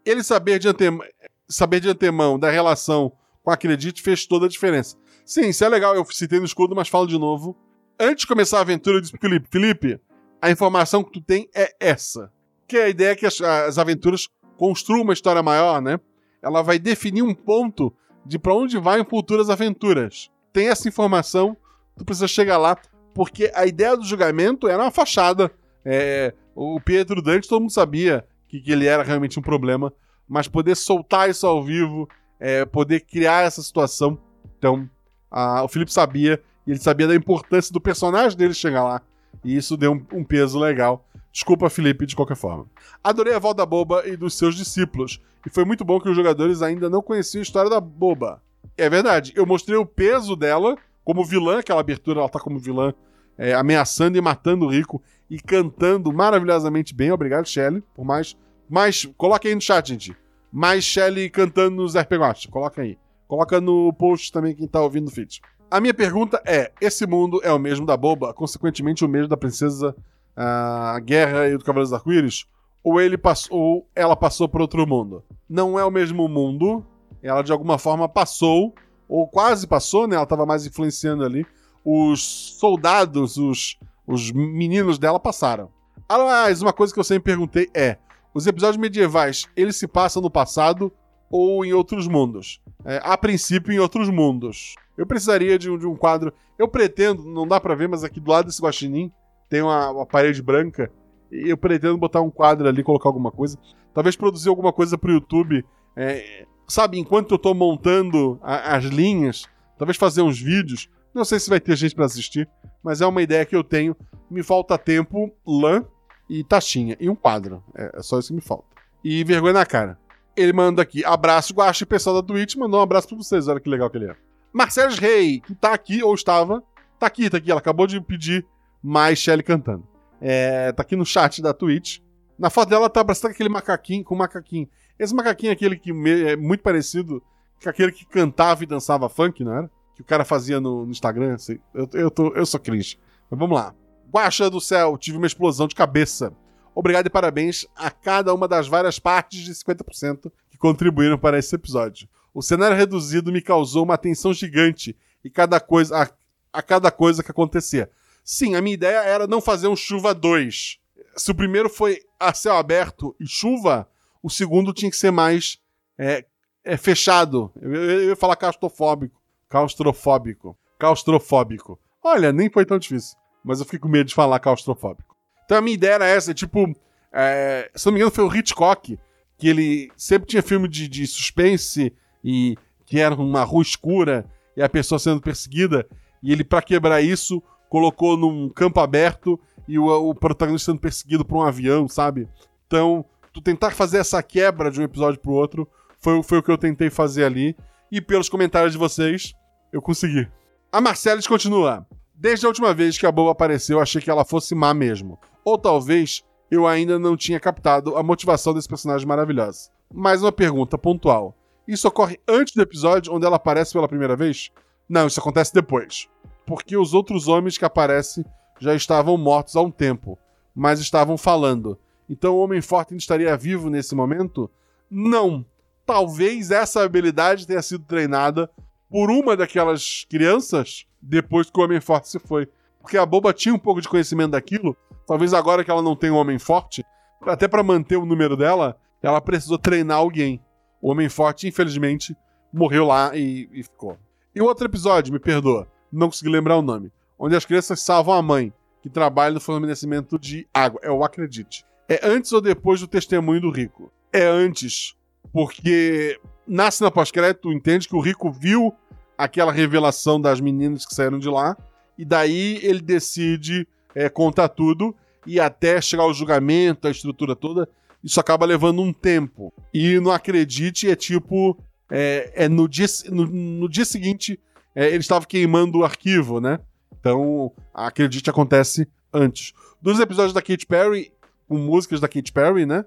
Ele saber de, antemão, saber de antemão da relação com a Acredite fez toda a diferença. Sim, isso é legal, eu citei no escudo, mas falo de novo. Antes de começar a aventura, eu disse pro Felipe, Felipe, a informação que tu tem é essa. Que é a ideia é que as, as aventuras construam uma história maior, né? Ela vai definir um ponto de para onde vai em futuras aventuras. Tem essa informação, tu precisa chegar lá, porque a ideia do julgamento era uma fachada. É, o Pietro Dante, todo mundo sabia que, que, ele era realmente um problema, mas poder soltar isso ao vivo, é, poder criar essa situação. Então, a, o Felipe sabia, e ele sabia da importância do personagem dele chegar lá. E isso deu um, um peso legal. Desculpa, Felipe, de qualquer forma. Adorei a volta da Boba e dos seus discípulos, e foi muito bom que os jogadores ainda não conheciam a história da Boba. É verdade, eu mostrei o peso dela como vilã, aquela abertura, ela tá como vilã, é, ameaçando e matando o Rico e cantando maravilhosamente bem. Obrigado, Shelly, por mais. Mais. Coloca aí no chat, gente. Mais Shelly cantando nos RPG Coloca aí. Coloca no post também quem tá ouvindo o feed. A minha pergunta é: esse mundo é o mesmo da Boba, consequentemente o mesmo da princesa a Guerra e do Cavaleiros Arco-Íris? Ou, ele passou, ou ela passou por outro mundo? Não é o mesmo mundo, ela de alguma forma passou, ou quase passou, né? Ela estava mais influenciando ali. Os soldados, os, os meninos dela passaram. Aliás, uma coisa que eu sempre perguntei é: os episódios medievais, eles se passam no passado ou em outros mundos? É, a princípio, em outros mundos. Eu precisaria de um, de um quadro. Eu pretendo, não dá para ver, mas aqui do lado desse guaxinim tem uma, uma, parede branca. E eu pretendo botar um quadro ali, colocar alguma coisa. Talvez produzir alguma coisa pro YouTube. É, sabe, enquanto eu tô montando a, as linhas, talvez fazer uns vídeos. Não sei se vai ter gente para assistir, mas é uma ideia que eu tenho. Me falta tempo, lã e taxinha. E um quadro. É, é só isso que me falta. E vergonha na cara. Ele manda aqui, abraço, Guache, pessoal da Twitch, mandou um abraço pra vocês, olha que legal que ele é. Marcelo Rei, que tá aqui, ou estava, tá aqui, tá aqui, ela acabou de pedir mais Shelly cantando. É, tá aqui no chat da Twitch. Na foto dela tá abraçando aquele macaquinho com macaquinho. Esse macaquinho é aquele que é muito parecido com aquele que cantava e dançava funk, não era? Que o cara fazia no, no Instagram. Assim. Eu, eu, tô, eu sou cringe. Mas vamos lá. Guaxa do céu, tive uma explosão de cabeça. Obrigado e parabéns a cada uma das várias partes de 50% que contribuíram para esse episódio. O cenário reduzido me causou uma atenção gigante e cada coisa a, a cada coisa que acontecia. Sim, a minha ideia era não fazer um chuva 2. Se o primeiro foi a céu aberto e chuva, o segundo tinha que ser mais é, é fechado. Eu, eu, ia falar claustrofóbico. Claustrofóbico. Claustrofóbico. Olha, nem foi tão difícil. Mas eu fiquei com medo de falar claustrofóbico. Então a minha ideia era essa, tipo. É, se não me engano, foi o Hitchcock, que ele sempre tinha filme de, de suspense e que era uma rua escura e a pessoa sendo perseguida. E ele, para quebrar isso, colocou num campo aberto e o, o protagonista sendo perseguido por um avião, sabe? Então, tu tentar fazer essa quebra de um episódio pro outro foi, foi o que eu tentei fazer ali. E pelos comentários de vocês, eu consegui. A Marcela continua. Desde a última vez que a Boba apareceu, achei que ela fosse má mesmo. Ou talvez eu ainda não tinha captado a motivação desse personagem maravilhoso. Mais uma pergunta pontual. Isso ocorre antes do episódio onde ela aparece pela primeira vez? Não, isso acontece depois. Porque os outros homens que aparecem já estavam mortos há um tempo, mas estavam falando. Então o Homem Forte ainda estaria vivo nesse momento? Não. Talvez essa habilidade tenha sido treinada por uma daquelas crianças depois que o Homem Forte se foi. Porque a Boba tinha um pouco de conhecimento daquilo. Talvez agora que ela não tem um Homem Forte, até para manter o número dela, ela precisou treinar alguém. O Homem Forte, infelizmente, morreu lá e, e ficou. E outro episódio, me perdoa, não consegui lembrar o nome, onde as crianças salvam a mãe, que trabalha no fornecimento de água. É o Acredite. É antes ou depois do testemunho do rico? É antes, porque nasce na pós-crédito, entende que o rico viu aquela revelação das meninas que saíram de lá. E daí ele decide é, contar tudo. E até chegar ao julgamento, a estrutura toda, isso acaba levando um tempo. E não acredite, é tipo. É, é no, dia, no, no dia seguinte, é, ele estava queimando o arquivo, né? Então, acredite, acontece antes. Dos episódios da Katy Perry, com músicas da Katy Perry, né?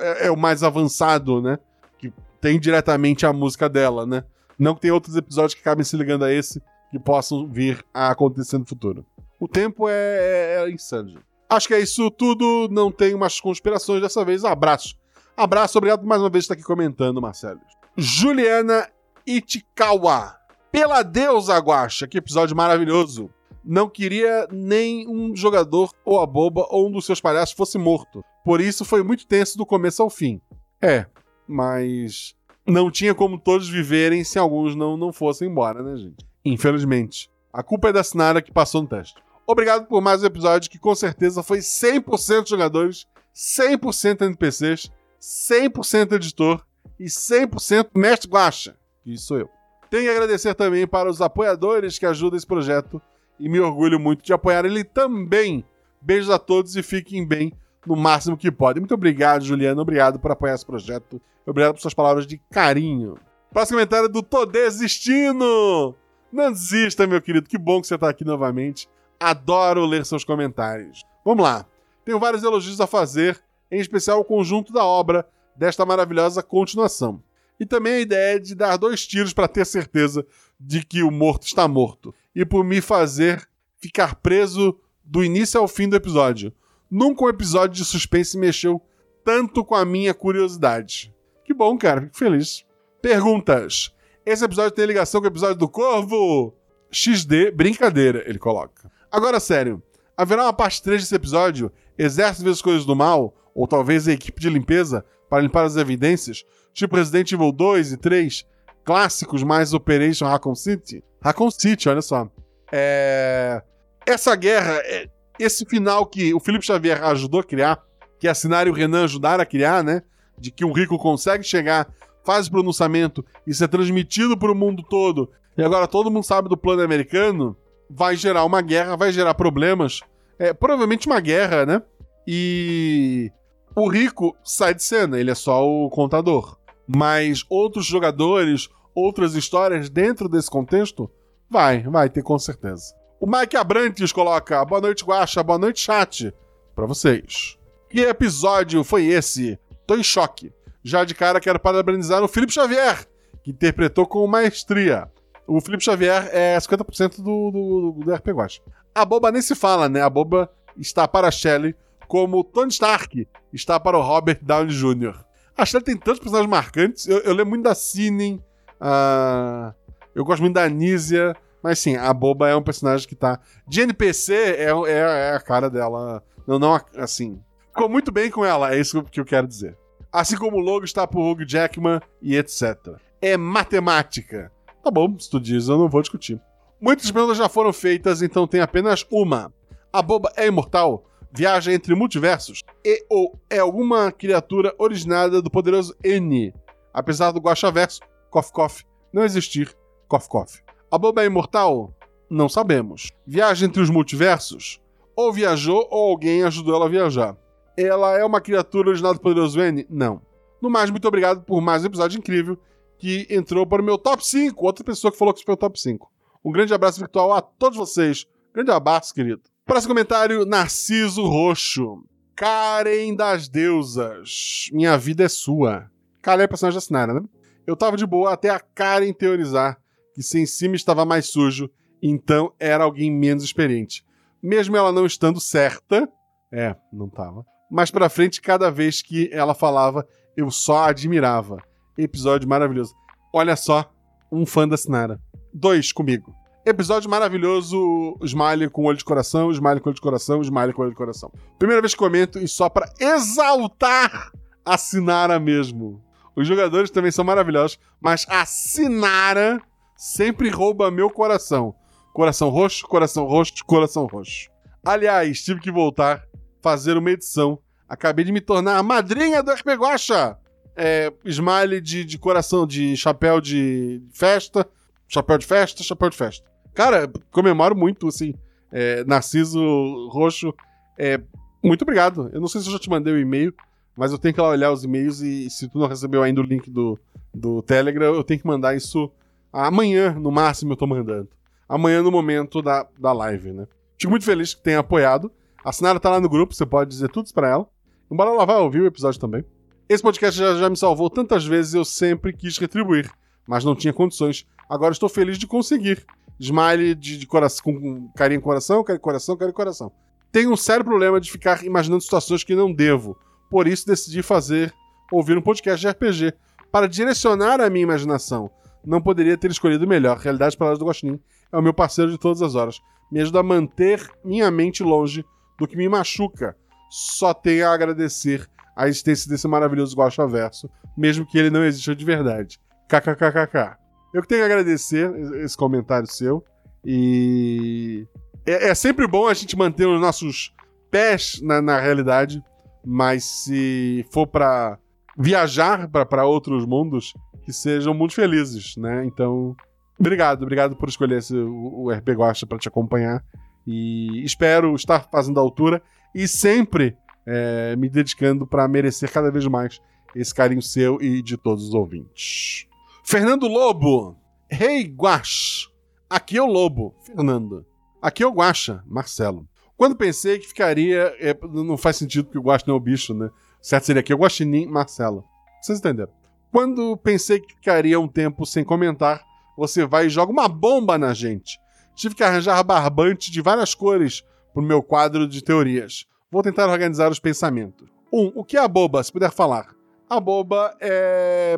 É, é o mais avançado, né? Que tem diretamente a música dela, né? Não que tem outros episódios que acabem se ligando a esse que possam vir a acontecer no futuro. O tempo é, é, é insano. Acho que é isso tudo. Não tenho mais conspirações dessa vez. Abraço. Abraço, obrigado mais uma vez por estar aqui comentando, Marcelo. Juliana Itikawa. Pela deusa Guacha, que episódio maravilhoso. Não queria nem um jogador ou a boba ou um dos seus palhaços fosse morto. Por isso foi muito tenso do começo ao fim. É, mas não tinha como todos viverem se alguns não, não fossem embora, né, gente? Infelizmente. A culpa é da Sinara que passou no teste. Obrigado por mais um episódio que com certeza foi 100% jogadores, 100% NPCs, 100% editor e 100% mestre guacha. Isso sou eu. Tenho que agradecer também para os apoiadores que ajudam esse projeto e me orgulho muito de apoiar ele também. Beijos a todos e fiquem bem no máximo que podem. Muito obrigado, Juliana. Obrigado por apoiar esse projeto. Obrigado por suas palavras de carinho. Próximo comentário é do Tô Desistindo! Não desista, meu querido. Que bom que você está aqui novamente. Adoro ler seus comentários. Vamos lá. Tenho vários elogios a fazer, em especial o conjunto da obra desta maravilhosa continuação. E também a ideia de dar dois tiros para ter certeza de que o morto está morto. E por me fazer ficar preso do início ao fim do episódio. Nunca um episódio de suspense mexeu tanto com a minha curiosidade. Que bom, cara. Fico feliz. Perguntas. Esse episódio tem ligação com o episódio do Corvo? XD, brincadeira, ele coloca. Agora, sério. Haverá uma parte 3 desse episódio? Exército vezes coisas do mal? Ou talvez a equipe de limpeza para limpar as evidências? Tipo Resident Evil 2 e 3? Clássicos mais Operation Raccoon City? Raccoon City, olha só. É... Essa guerra, é, esse final que o Felipe Xavier ajudou a criar, que a Sinara e o Renan ajudaram a criar, né? De que o rico consegue chegar, faz o pronunciamento, isso é transmitido para o mundo todo, e agora todo mundo sabe do plano americano, vai gerar uma guerra, vai gerar problemas. É, provavelmente uma guerra, né? E o rico sai de cena, ele é só o contador. Mas outros jogadores, outras histórias dentro desse contexto, vai, vai ter com certeza. O Mike Abrantes coloca: Boa noite, Guacha, boa noite, chat. Para vocês. Que episódio foi esse? Tô em choque. Já de cara quero parabenizar o Felipe Xavier, que interpretou com maestria. O Felipe Xavier é 50% do, do, do RP Guacha. A boba nem se fala, né? A boba está para a Shelley como Tony Stark está para o Robert Downey Jr. A Shelley tem tantos personagens marcantes. Eu, eu lembro muito da. Uh, eu gosto muito da Anísia. Mas sim, a Boba é um personagem que tá. De NPC é, é, é a cara dela. Não, não, assim. Ficou muito bem com ela, é isso que eu quero dizer. Assim como o logo está por Hugh Jackman e etc. É matemática. Tá bom, se tu diz, eu não vou discutir. Muitas perguntas já foram feitas, então tem apenas uma. A Boba é imortal? Viaja entre multiversos? E ou é alguma criatura originada do poderoso N? Apesar do Guaxaverso, Kof Kof, não existir, Kof Kof. A Boba é imortal? Não sabemos. Viaja entre os multiversos? Ou viajou ou alguém ajudou ela a viajar. Ela é uma criatura original do Poderoso N? Não. No mais, muito obrigado por mais um episódio incrível que entrou para o meu top 5. Outra pessoa que falou que foi o top 5. Um grande abraço virtual a todos vocês. Grande abraço, querido. Próximo comentário: Narciso Roxo. Karen das Deusas. Minha vida é sua. Karen é personagem da Sinara, né? Eu tava de boa até a Karen teorizar que se em cima estava mais sujo, então era alguém menos experiente. Mesmo ela não estando certa, é, não tava. Mais pra frente, cada vez que ela falava, eu só admirava. Episódio maravilhoso. Olha só, um fã da Sinara. Dois comigo. Episódio maravilhoso, Smiley com olho de coração, Smiley com olho de coração, Smiley com olho de coração. Primeira vez que comento e só para exaltar a Sinara mesmo. Os jogadores também são maravilhosos, mas a Sinara sempre rouba meu coração. Coração roxo, coração roxo, coração roxo. Aliás, tive que voltar, fazer uma edição. Acabei de me tornar a madrinha do RP Guacha. É, smile de, de coração, de chapéu de festa. Chapéu de festa, chapéu de festa. Cara, comemoro muito, assim. É, Narciso Roxo, é, muito obrigado. Eu não sei se eu já te mandei o um e-mail, mas eu tenho que lá olhar os e-mails e se tu não recebeu ainda o link do, do Telegram, eu tenho que mandar isso amanhã, no máximo, eu tô mandando. Amanhã, no momento da, da live, né? Fico muito feliz que tenha apoiado. A Sinara tá lá no grupo, você pode dizer tudo para ela. Embora ela vá ouvir o episódio também. Esse podcast já, já me salvou tantas vezes eu sempre quis retribuir, mas não tinha condições. Agora estou feliz de conseguir. Smile de, de coração, com carinho coração, carinho coração, carinho coração. Tenho um sério problema de ficar imaginando situações que não devo. Por isso decidi fazer, ouvir um podcast de RPG, para direcionar a minha imaginação. Não poderia ter escolhido melhor. Realidade Palavras do Guaxinim é o meu parceiro de todas as horas. Me ajuda a manter minha mente longe do que me machuca. Só tenho a agradecer a existência desse maravilhoso Guaxa Verso, mesmo que ele não exista de verdade. KKKKK. Eu que tenho a agradecer esse comentário seu. E é, é sempre bom a gente manter os nossos pés na, na realidade, mas se for para viajar para outros mundos, que sejam muito felizes, né? Então, obrigado, obrigado por escolher esse, o, o RP Guacha para te acompanhar. E espero estar fazendo a altura e sempre é, me dedicando para merecer cada vez mais esse carinho seu e de todos os ouvintes. Fernando Lobo. Hey, Guax. Aqui é o Lobo, Fernando. Aqui é o Guaxa, Marcelo. Quando pensei que ficaria. É, não faz sentido porque o Guaxa não é o bicho, né? Certo seria aqui o Guaxinim, Marcelo. Vocês entenderam? Quando pensei que ficaria um tempo sem comentar, você vai e joga uma bomba na gente. Tive que arranjar barbante de várias cores pro meu quadro de teorias. Vou tentar organizar os pensamentos. 1. Um, o que é a boba, se puder falar? A boba é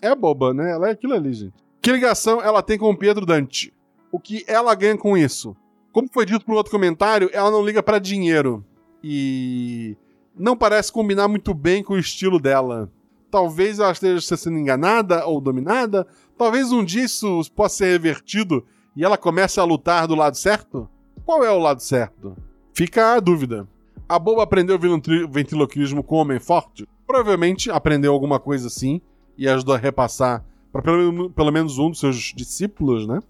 é boba, né? Ela é aquilo ali, gente. Que ligação ela tem com o Pedro Dante? O que ela ganha com isso? Como foi dito no outro comentário, ela não liga para dinheiro. E não parece combinar muito bem com o estilo dela. Talvez ela esteja sendo enganada ou dominada. Talvez um dia isso possa ser revertido e ela comece a lutar do lado certo? Qual é o lado certo? Fica a dúvida. A boba aprendeu ventriloquismo com o homem forte? Provavelmente aprendeu alguma coisa assim e ajudou a repassar para pelo, pelo, menos um dos seus discípulos, né?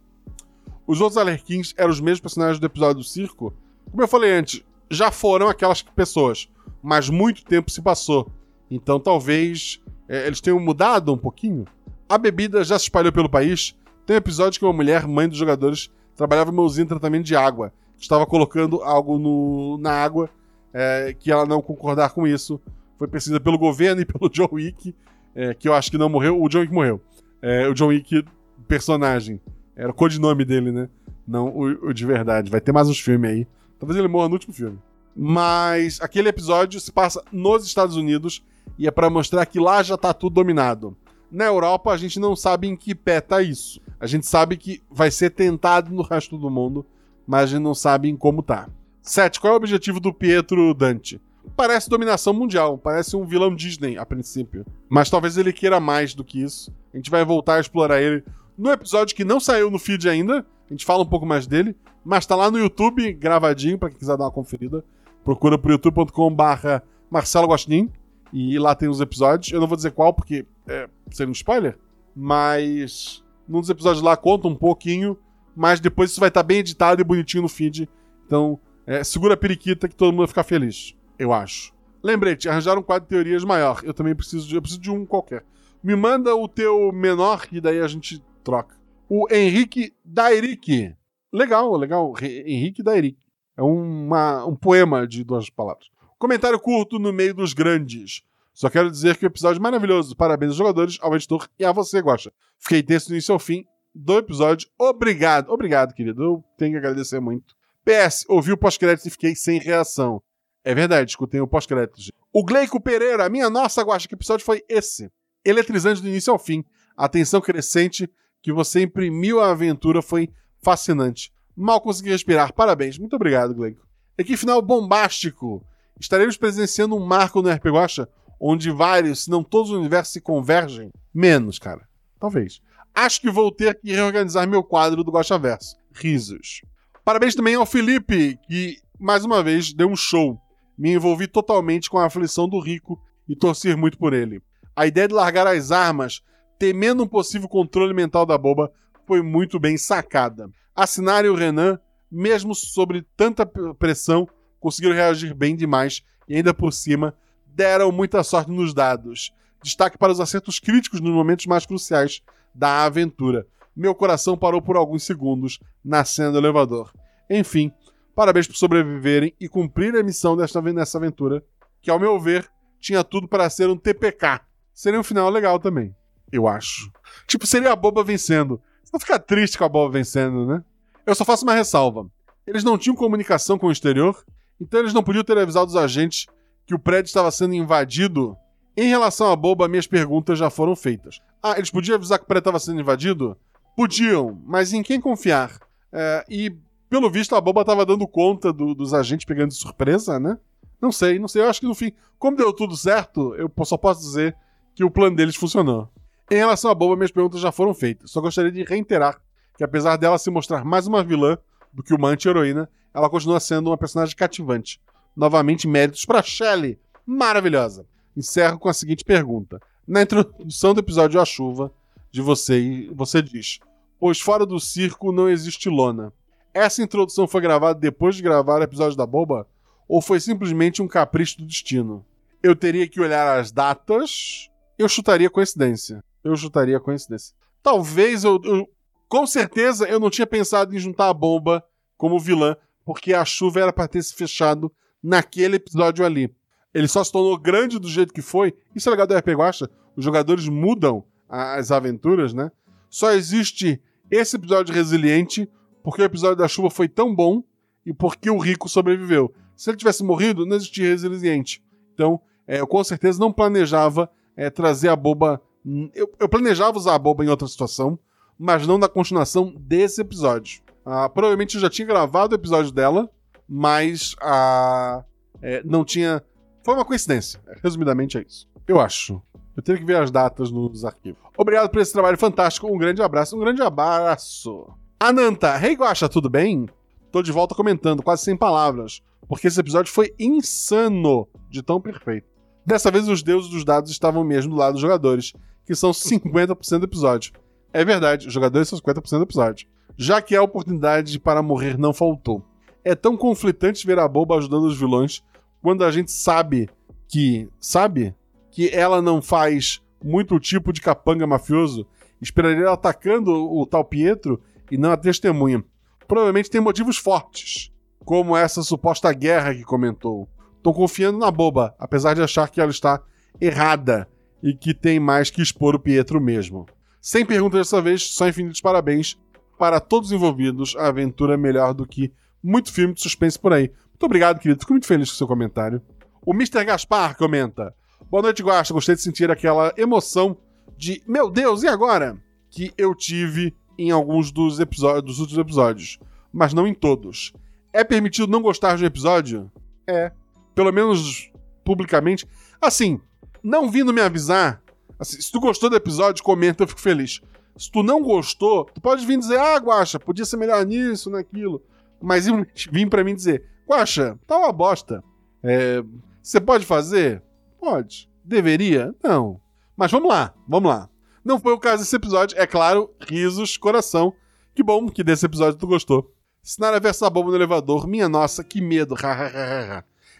Os outros Alerquins eram os mesmos personagens do episódio do circo. Como eu falei antes, já foram aquelas pessoas, mas muito tempo se passou. Então talvez é, eles tenham mudado um pouquinho. A bebida já se espalhou pelo país. Tem um episódio que uma mulher, mãe dos jogadores, trabalhava numa usina de tratamento de água. Estava colocando algo no, na água é, que ela não concordar com isso. Foi perseguida pelo governo e pelo Joe Wick é, que eu acho que não morreu, o John Wick morreu. É, o John Wick, personagem. Era o codinome dele, né? Não o, o, de verdade. Vai ter mais uns filmes aí. Talvez ele morra no último filme. Mas aquele episódio se passa nos Estados Unidos e é para mostrar que lá já tá tudo dominado. Na Europa, a gente não sabe em que pé tá isso. A gente sabe que vai ser tentado no resto do mundo, mas a gente não sabe em como tá. 7. Qual é o objetivo do Pietro Dante? parece dominação mundial, parece um vilão Disney a princípio. Mas talvez ele queira mais do que isso. A gente vai voltar a explorar ele no episódio que não saiu no feed ainda. A gente fala um pouco mais dele, mas tá lá no YouTube gravadinho para quem quiser dar uma conferida. Procura por youtube.com/barra Marcelo Guaxinim e lá tem os episódios. Eu não vou dizer qual porque é, seria um spoiler, mas num dos episódios lá conta um pouquinho, mas depois isso vai estar tá bem editado e bonitinho no feed. Então, é, segura a periquita que todo mundo vai ficar feliz eu acho. Lembrete, arranjar um quadro de teorias maior. Eu também preciso de, eu preciso de um qualquer. Me manda o teu menor e daí a gente troca. O Henrique Dairic. Legal, legal. Henrique Dairic. É uma, um poema de duas palavras. Comentário curto no meio dos grandes. Só quero dizer que o episódio é maravilhoso. Parabéns aos jogadores, ao editor e a você, Gosta. Fiquei texto do início ao fim do episódio. Obrigado. Obrigado, querido. Eu tenho que agradecer muito. PS, ouvi o pós-crédito e fiquei sem reação. É verdade, escutei o pós-crédito. O Gleico Pereira, minha nossa, guacha, que episódio foi esse? Eletrizante do início ao fim. A tensão crescente que você imprimiu à aventura foi fascinante. Mal consegui respirar. Parabéns. Muito obrigado, Gleico. E que final bombástico. Estaremos presenciando um marco no RP Guacha onde vários, se não todos os universos se convergem. Menos, cara. Talvez. Acho que vou ter que reorganizar meu quadro do Guacha Verso. Risos. Parabéns também ao Felipe, que mais uma vez deu um show me envolvi totalmente com a aflição do rico e torcer muito por ele. A ideia de largar as armas, temendo um possível controle mental da boba, foi muito bem sacada. A Sinara e o Renan, mesmo sobre tanta pressão, conseguiram reagir bem demais e ainda por cima deram muita sorte nos dados. Destaque para os acertos críticos nos momentos mais cruciais da aventura. Meu coração parou por alguns segundos na cena do elevador. Enfim, parabéns por sobreviverem e cumprir a missão desta, nessa aventura, que ao meu ver tinha tudo para ser um TPK. Seria um final legal também, eu acho. Tipo, seria a boba vencendo. Você não fica triste com a boba vencendo, né? Eu só faço uma ressalva. Eles não tinham comunicação com o exterior, então eles não podiam ter avisado os agentes que o prédio estava sendo invadido. Em relação à boba, minhas perguntas já foram feitas. Ah, eles podiam avisar que o prédio estava sendo invadido? Podiam, mas em quem confiar? É, e, pelo visto, a boba estava dando conta do- dos agentes pegando de surpresa, né? Não sei, não sei. Eu acho que no fim, como deu tudo certo, eu só posso dizer que o plano deles funcionou. Em relação à boba, minhas perguntas já foram feitas. Só gostaria de reiterar que, apesar dela se mostrar mais uma vilã do que uma anti-heroína, ela continua sendo uma personagem cativante. Novamente, méritos para Shelley. Maravilhosa. Encerro com a seguinte pergunta. Na introdução do episódio A Chuva, de você, você diz: Pois fora do circo não existe lona. Essa introdução foi gravada depois de gravar o episódio da Boba? Ou foi simplesmente um capricho do destino? Eu teria que olhar as datas. Eu chutaria coincidência. Eu chutaria coincidência. Talvez eu, eu- Com certeza eu não tinha pensado em juntar a bomba como vilã, porque a chuva era para ter se fechado naquele episódio ali. Ele só se tornou grande do jeito que foi. Isso é legal do RPG Guacha. Os jogadores mudam as aventuras, né? Só existe esse episódio resiliente porque o episódio da chuva foi tão bom e porque o rico sobreviveu. Se ele tivesse morrido, não existia resiliente. Então, é, eu com certeza não planejava é, trazer a boba. Eu, eu planejava usar a boba em outra situação, mas não na continuação desse episódio. Ah, provavelmente eu já tinha gravado o episódio dela, mas ah, é, não tinha. Foi uma coincidência. Resumidamente é isso. Eu acho. Eu tenho que ver as datas nos arquivos. Obrigado por esse trabalho fantástico. Um grande abraço. Um grande abraço. Ananta, Hey Guacha, tudo bem? Tô de volta comentando, quase sem palavras, porque esse episódio foi insano de tão perfeito. Dessa vez os deuses dos dados estavam mesmo do lado dos jogadores, que são 50% do episódio. É verdade, os jogadores são 50% do episódio. Já que a oportunidade para morrer não faltou. É tão conflitante ver a boba ajudando os vilões quando a gente sabe que. Sabe? Que ela não faz muito tipo de capanga mafioso. Esperaria ela atacando o tal Pietro e não a testemunha. Provavelmente tem motivos fortes, como essa suposta guerra que comentou. Tô confiando na boba, apesar de achar que ela está errada e que tem mais que expor o Pietro mesmo. Sem perguntas dessa vez, só infinitos parabéns para todos os envolvidos. A aventura é melhor do que muito filme de suspense por aí. Muito obrigado, querido. Fico muito feliz com o seu comentário. O Mr. Gaspar comenta: Boa noite, Guasta. Gostei de sentir aquela emoção de meu Deus, e agora? Que eu tive em alguns dos, episódios, dos últimos episódios, mas não em todos. É permitido não gostar de um episódio? É. Pelo menos publicamente. Assim, não vindo me avisar. assim, se tu gostou do episódio, comenta, eu fico feliz. Se tu não gostou, tu pode vir dizer, ah, Guaxa, podia ser melhor nisso, naquilo. Mas vir pra mim dizer, Guaxa, tá uma bosta. É, você pode fazer? Pode. Deveria? Não. Mas vamos lá, vamos lá. Não foi o caso desse episódio, é claro, risos, coração. Que bom que desse episódio tu gostou. Sinara versus a bomba no elevador, minha nossa, que medo.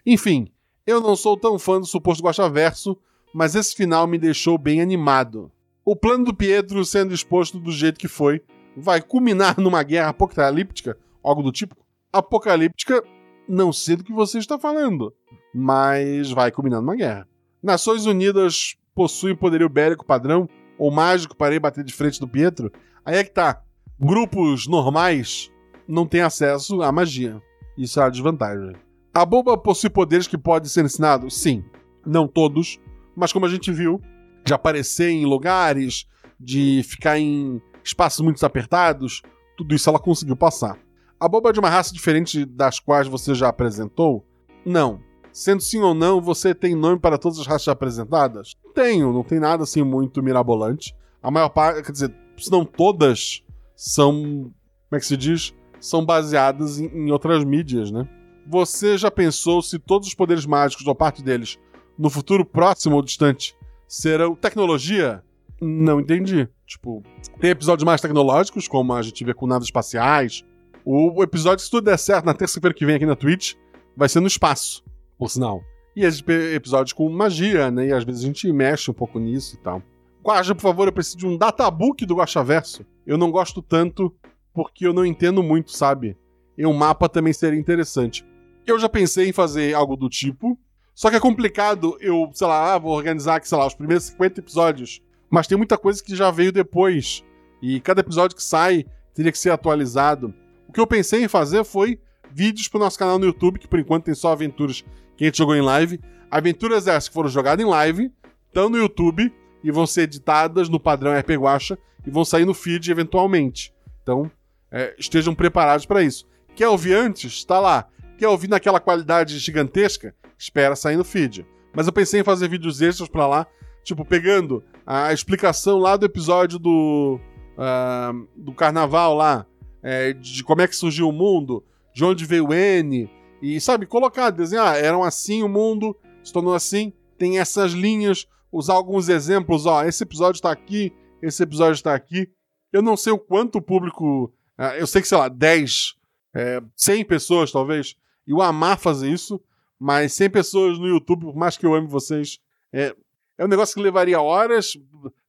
Enfim, eu não sou tão fã do suposto Guaxaverso, mas esse final me deixou bem animado. O plano do Pietro sendo exposto do jeito que foi vai culminar numa guerra apocalíptica, algo do tipo. Apocalíptica, não sei do que você está falando, mas vai culminar numa guerra. Nações Unidas possuem poderio bélico padrão ou mágico para ir bater de frente do Pietro? Aí é que tá. Grupos normais não têm acesso à magia. Isso é a desvantagem. A bomba possui poderes que podem ser ensinados? Sim. Não todos, mas como a gente viu, de aparecer em lugares, de ficar em espaços muito apertados, tudo isso ela conseguiu passar. A bomba é de uma raça diferente das quais você já apresentou? Não. Sendo sim ou não, você tem nome para todas as raças apresentadas? Tenho, não tem nada assim muito mirabolante. A maior parte, quer dizer, se não todas, são. Como é que se diz? São baseadas em, em outras mídias, né? Você já pensou se todos os poderes mágicos, ou parte deles, no futuro próximo ou distante, serão tecnologia? Não entendi. Tipo, tem episódios mais tecnológicos, como a gente vê com naves espaciais. O, episódio, se tudo der certo, na terça-feira que vem aqui na Twitch, vai ser no espaço, por sinal. E esses pe- episódios com magia, né? E às vezes a gente mexe um pouco nisso e tal. Guaja, por favor, eu preciso de um databook do Guaxaverso. Eu não gosto tanto porque eu não entendo muito, sabe? E um mapa também seria interessante. Eu já pensei em fazer algo do tipo, só que é complicado eu, sei lá, ah, vou organizar aqui, sei lá, os primeiros 50 episódios. Mas tem muita coisa que já veio depois. E cada episódio que sai teria que ser atualizado. O que eu pensei em fazer foi vídeos pro nosso canal no YouTube, que por enquanto tem só aventuras que a gente jogou em live. Aventuras essas que foram jogadas em live, estão no YouTube e vão ser editadas no padrão RP Guacha e vão sair no feed eventualmente. Então, é, estejam preparados para isso. Quer ouvir antes? Está lá. Quer ouvir naquela qualidade gigantesca? Espera sair no feed. Mas eu pensei em fazer vídeos extras para lá, tipo, pegando a explicação lá do episódio do, ah, do carnaval lá, é, de como é que surgiu o mundo, de onde veio o N, e sabe, colocar, desenhar, eram assim o mundo, se tornou assim, tem essas linhas, usar alguns exemplos, ó, esse episódio tá aqui, esse episódio está aqui. Eu não sei o quanto o público, ah, eu sei que, sei lá, 10, é, 100 pessoas talvez, eu amar fazer isso, mas 100 pessoas no YouTube, por mais que eu ame vocês, é, é um negócio que levaria horas,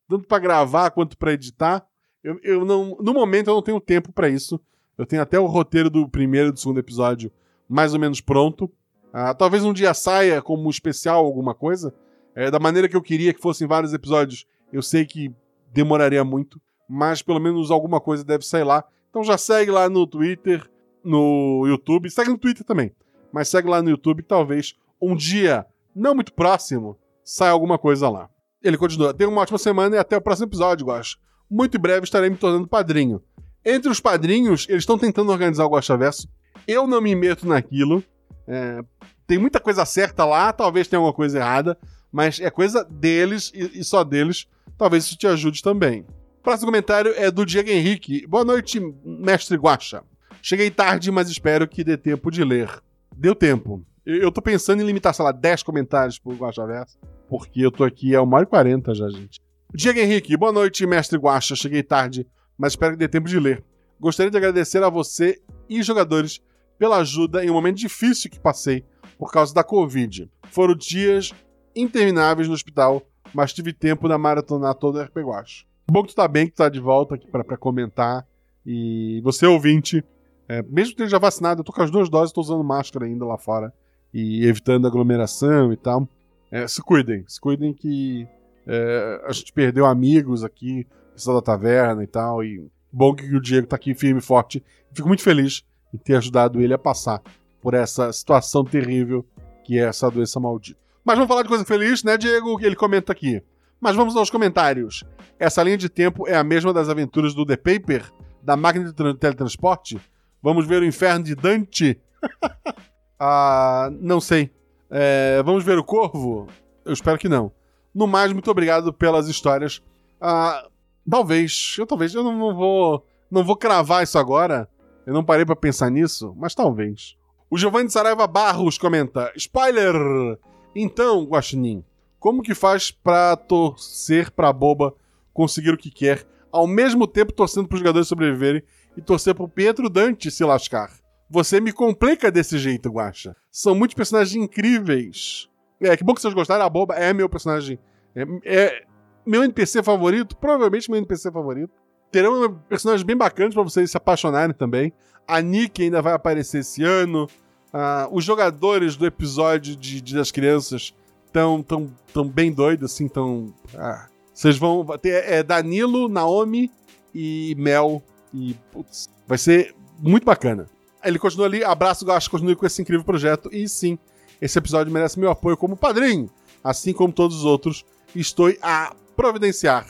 tanto para gravar quanto para editar. Eu, eu não, no momento eu não tenho tempo para isso. Eu tenho até o roteiro do primeiro e do segundo episódio mais ou menos pronto. Ah, talvez um dia saia como um especial alguma coisa. É, da maneira que eu queria que fossem vários episódios, eu sei que demoraria muito, mas pelo menos alguma coisa deve sair lá. Então já segue lá no Twitter, no YouTube, segue no Twitter também, mas segue lá no YouTube, talvez um dia, não muito próximo, saia alguma coisa lá. Ele continua, tenha uma ótima semana e até o próximo episódio, Gosto. Muito em breve estarei me tornando padrinho. Entre os padrinhos, eles estão tentando organizar o Guaxaverso. Eu não me meto naquilo. É, tem muita coisa certa lá, talvez tenha alguma coisa errada, mas é coisa deles e, e só deles. Talvez isso te ajude também. Próximo comentário é do Diego Henrique. Boa noite, mestre Guaxa. Cheguei tarde, mas espero que dê tempo de ler. Deu tempo. Eu, tô pensando em limitar, sei lá, 10 comentários pro Guaxaverso, porque eu tô aqui há 1 hora e 40 já, gente. Diego Henrique, boa noite, mestre Guaxa. Cheguei tarde, mas espero que dê tempo de ler. Gostaria de agradecer a você e jogadores pela ajuda em um momento difícil que passei por causa da Covid. Foram dias intermináveis no hospital, mas tive tempo na maratona toda RP Guacha. Bom que tu tá bem, que tu tá de volta aqui pra comentar. E você, ouvinte, é, mesmo que esteja vacinado, eu tô com as duas doses, tô usando máscara ainda lá fora. E evitando aglomeração e tal. É, se cuidem, se cuidem que é, a gente perdeu amigos aqui, pessoal da taverna e tal. E bom que o Diego tá aqui firme e forte. Fico muito feliz em ter ajudado ele a passar por essa situação terrível que é essa doença maldita. Mas vamos falar de coisa feliz, né, Diego? Ele comenta aqui. Mas vamos aos comentários. Essa linha de tempo é a mesma das aventuras do The Paper, da máquina de teletransporte? Vamos ver o inferno de Dante? ah, não sei. É, vamos ver o Corvo? Eu espero que não. No mais, muito obrigado pelas histórias. Ah, talvez, eu talvez, eu não vou, não vou cravar isso agora. Eu não parei para pensar nisso, mas talvez. O Giovanni Saraiva Barros comenta: Spoiler! Então, Guaxinim, como que faz pra torcer pra boba conseguir o que quer, ao mesmo tempo torcendo pros jogadores sobreviverem e torcer pro Pietro Dante se lascar? Você me complica desse jeito, Guaxa. São muitos personagens incríveis. É, que bom que vocês gostaram. A boba é meu personagem. É, é meu NPC favorito, provavelmente meu NPC favorito. Terão personagens bem bacanas para vocês se apaixonarem também. A Nick ainda vai aparecer esse ano. Uh, os jogadores do episódio de, de das crianças estão tão, tão bem doidos, assim, tão. Ah, vocês vão ter é Danilo, Naomi e Mel. E putz, vai ser muito bacana. Ele continua ali, abraço, Gacho, continue com esse incrível projeto. E sim, esse episódio merece meu apoio como padrinho, assim como todos os outros. Estou a providenciar.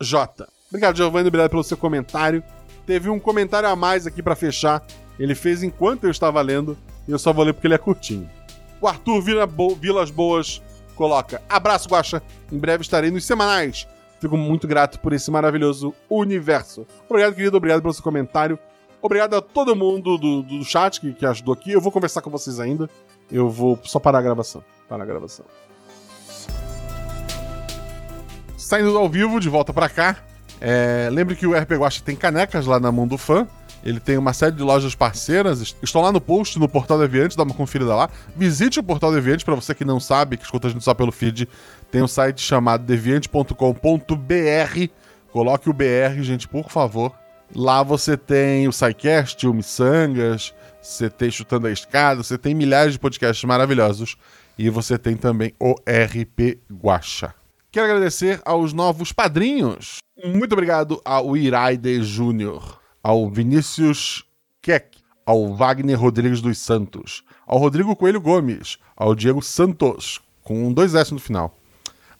J. Obrigado, Giovanni, obrigado pelo seu comentário. Teve um comentário a mais aqui para fechar. Ele fez enquanto eu estava lendo, e eu só vou ler porque ele é curtinho. O Arthur Vila Bo Vilas Boas coloca: Abraço, Guacha. Em breve estarei nos semanais. Fico muito grato por esse maravilhoso universo. Obrigado, querido. Obrigado pelo seu comentário. Obrigado a todo mundo do, do chat que, que ajudou aqui. Eu vou conversar com vocês ainda. Eu vou só parar a gravação. Parar a gravação. saindo ao vivo, de volta pra cá. É, lembre que o RP Guacha tem canecas lá na Mundo Fã. Ele tem uma série de lojas parceiras. Estão lá no post, no Portal Deviante, dá uma conferida lá. Visite o Portal Deviante, para você que não sabe, que escuta a gente só pelo feed. Tem um site chamado deviante.com.br. Coloque o BR, gente, por favor. Lá você tem o SciCast, o Missangas, você tem Chutando a Escada, você tem milhares de podcasts maravilhosos. E você tem também o RP Guacha. Quero agradecer aos novos padrinhos. Muito obrigado ao Iraide Júnior, ao Vinícius Keck, ao Wagner Rodrigues dos Santos, ao Rodrigo Coelho Gomes, ao Diego Santos, com dois S no final,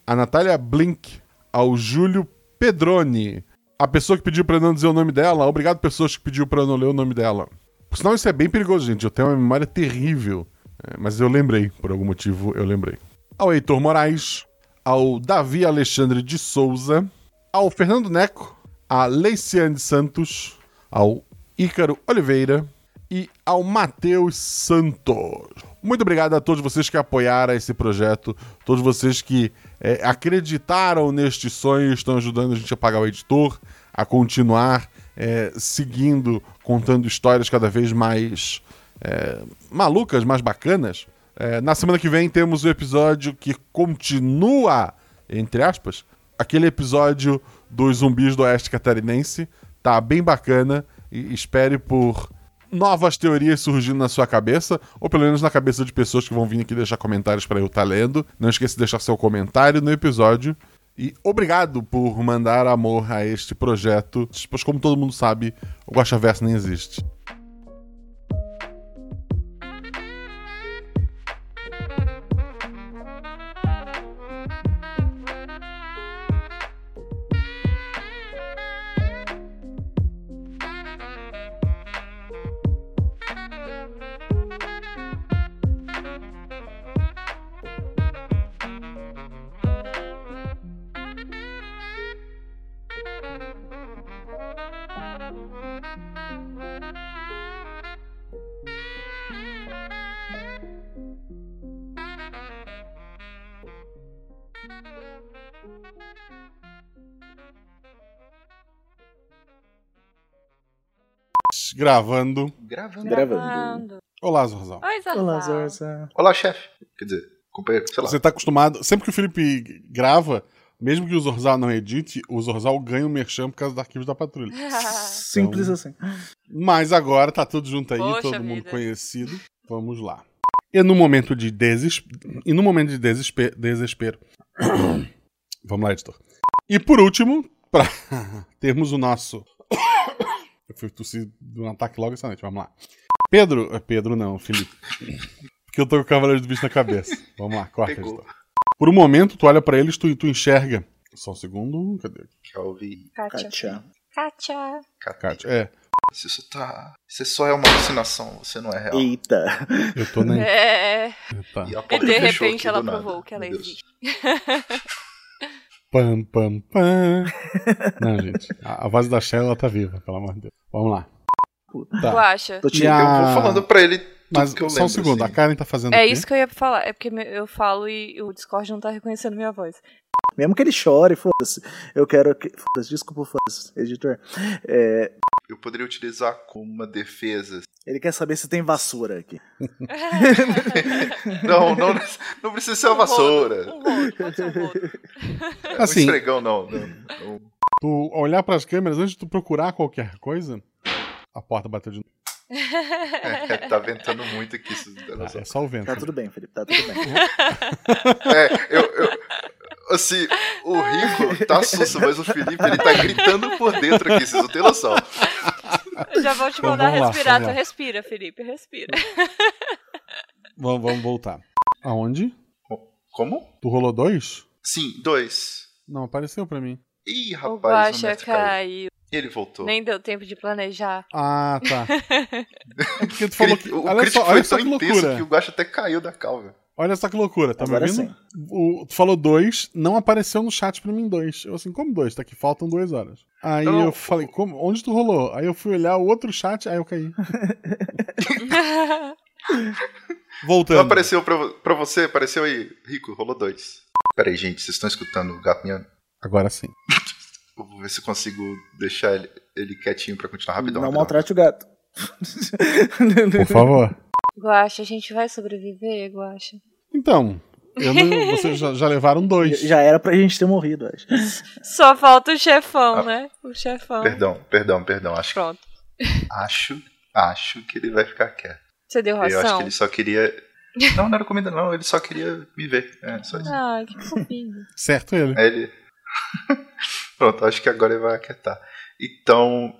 a Natália Blink, ao Júlio Pedroni, a pessoa que pediu para não dizer o nome dela, obrigado pessoas que pediu para não ler o nome dela. Por sinal, isso é bem perigoso, gente. Eu tenho uma memória terrível. É, mas eu lembrei, por algum motivo eu lembrei. Ao Heitor Moraes, ao Davi Alexandre de Souza, ao Fernando Neco, a Leiciane Santos, ao Ícaro Oliveira e ao Matheus Santos. Muito obrigado a todos vocês que apoiaram esse projeto, todos vocês que é, acreditaram neste sonho e estão ajudando a gente a pagar o editor, a continuar é, seguindo, contando histórias cada vez mais é, malucas, mais bacanas. É, na semana que vem temos o episódio que continua, entre aspas, aquele episódio dos zumbis do Oeste Catarinense. Tá bem bacana e espere por novas teorias surgindo na sua cabeça, ou pelo menos na cabeça de pessoas que vão vir aqui deixar comentários para eu estar tá lendo. Não esqueça de deixar seu comentário no episódio. E obrigado por mandar amor a este projeto, pois como todo mundo sabe, o Guaxaverso nem existe. Gravando. Gravando. Gravando. Olá, Zorzal. Oi, Zorzal. Olá, Zorza. Olá, chefe. Quer dizer, companheiro, sei lá. Você tá acostumado. Sempre que o Felipe grava, mesmo que o Zorzal não edite, o Zorzal ganha o merchan por causa dos arquivos da patrulha. Simples assim. Mas agora tá tudo junto aí, Poxa todo mundo vida. conhecido. Vamos lá. E no momento de desespero. E no momento de desespero. desespero. Vamos lá, editor. E por último, pra termos o nosso. Eu fui tossir de um ataque logo essa noite. Vamos lá. Pedro. é Pedro não, Felipe. Porque eu tô com o Cavaleiro do Bicho na cabeça. Vamos lá, corta, Pegou. editor. Por um momento, tu olha pra eles, tu, tu enxerga. Só um segundo. Cadê? Kátia. Katia. Kátia. Kátia. É, Se isso tá. Isso só é uma alucinação, você não é real. Eita. eu tô nem. É. Tá. E a E porta de repente ela do nada. provou que ela existe. Pam, pam, pam. Não, gente. A, a voz da Sheila tá viva, pelo amor de Deus. Vamos lá. Tu Tá. acha? Tô te... E a- Eu vou falando pra ele Mas que eu só lembro. um segundo, assim. a Karen tá fazendo É isso que eu ia falar. É porque eu falo e o Discord não tá reconhecendo minha voz. Mesmo que ele chore, foda-se. Eu quero que. Foda-se, desculpa, foda-se, editor. É, Eu poderia utilizar como uma defesa. Ele quer saber se tem vassoura aqui. Não, não, não precisa ser uma vassoura. Um rodo, pode ser um rodo. Assim- Um esfregão, não. não, não. Tu olhar pras câmeras antes de tu procurar qualquer coisa, a porta bateu de novo. É, tá ventando muito aqui. Isso, Ah, é só o vento. Tá tudo bem, Felipe, tá tudo bem. É, eu, eu- Assim, o Rico tá susto, mas o Felipe ele tá gritando por dentro aqui, vocês não têm noção. Eu já vou te Então, mandar lá, respirar. vamos Tu lá. respira, Felipe, respira. Vamos, vamos voltar. Aonde? Como? Tu rolou dois? Sim, dois. Não, apareceu pra mim. Ih, O rapaz, o Guaxa caiu. caiu. Ele voltou. Nem deu tempo de planejar. Ah, tá. É porque tu falou que. o Olha crítico só, olha foi só tão que intenso loucura. que o Guaxa até caiu da calva. Olha só que loucura, tá Agora me ouvindo? sim. O, tu falou dois, não apareceu no chat pra mim dois. Eu assim, como dois? Tá aqui, faltam duas horas. Aí Não, eu falei, como, onde tu rolou? Aí eu fui olhar o outro chat, aí eu caí. Voltando. Não apareceu pra, pra você? Apareceu aí. Rico, rolou dois. Pera aí, gente, vocês estão escutando o gato miando? Agora sim. Vou ver se eu consigo deixar ele, ele quietinho pra continuar rapidão. Não rapidão. maltrate o gato. Por favor. Guaxa, a gente vai sobreviver, Guaxa? Então, eu não- vocês já, já levaram dois. Já era pra gente ter morrido, acho. Só falta o chefão, Ah. né? O chefão. Perdão, perdão, perdão. Acho, Pronto. acho, acho que ele vai ficar quieto. Você deu Eu acho ração? que ele só queria. Não, não era comida, não. Ele só queria me ver. É, só isso. Ai, que fofinho. Certo ele. Aí ele. Pronto, acho que agora ele vai aquietar. Então,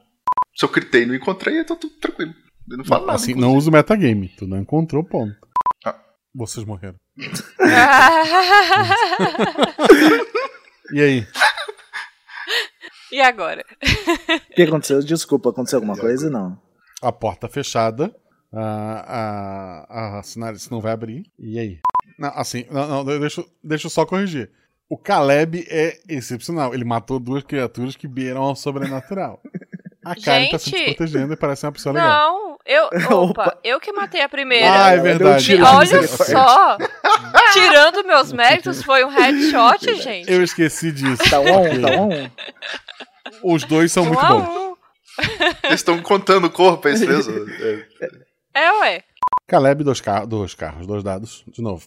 se eu gritei e não encontrei, eu tô tudo tranquilo. Eu não falo Não, nada. assim, inclusive. não usa o metagame. Tu não encontrou ponto. Vocês morreram. E aí? e agora? O que aconteceu? Desculpa, aconteceu alguma coisa? Não. A porta fechada. A, a, a sinalice não vai abrir. E aí? Não, assim, não, não, deixa, eu- deixa eu só corrigir. O Caleb é excepcional. Ele matou duas criaturas que beiram ao sobrenatural. A Karen tá se Gente! protegendo e parece uma pessoa legal. Não, eu. Opa, eu que matei a primeira. Ah, é verdade. E na olha só! Tirando meus méritos, foi um headshot, gente. Eu esqueci disso. Tá um a um, tá um um. Os dois são Um muito bons. um. Eles estão contando o corpo, é isso mesmo? É. É, ué. Caleb, dois, car dois carros, dois dados. De novo.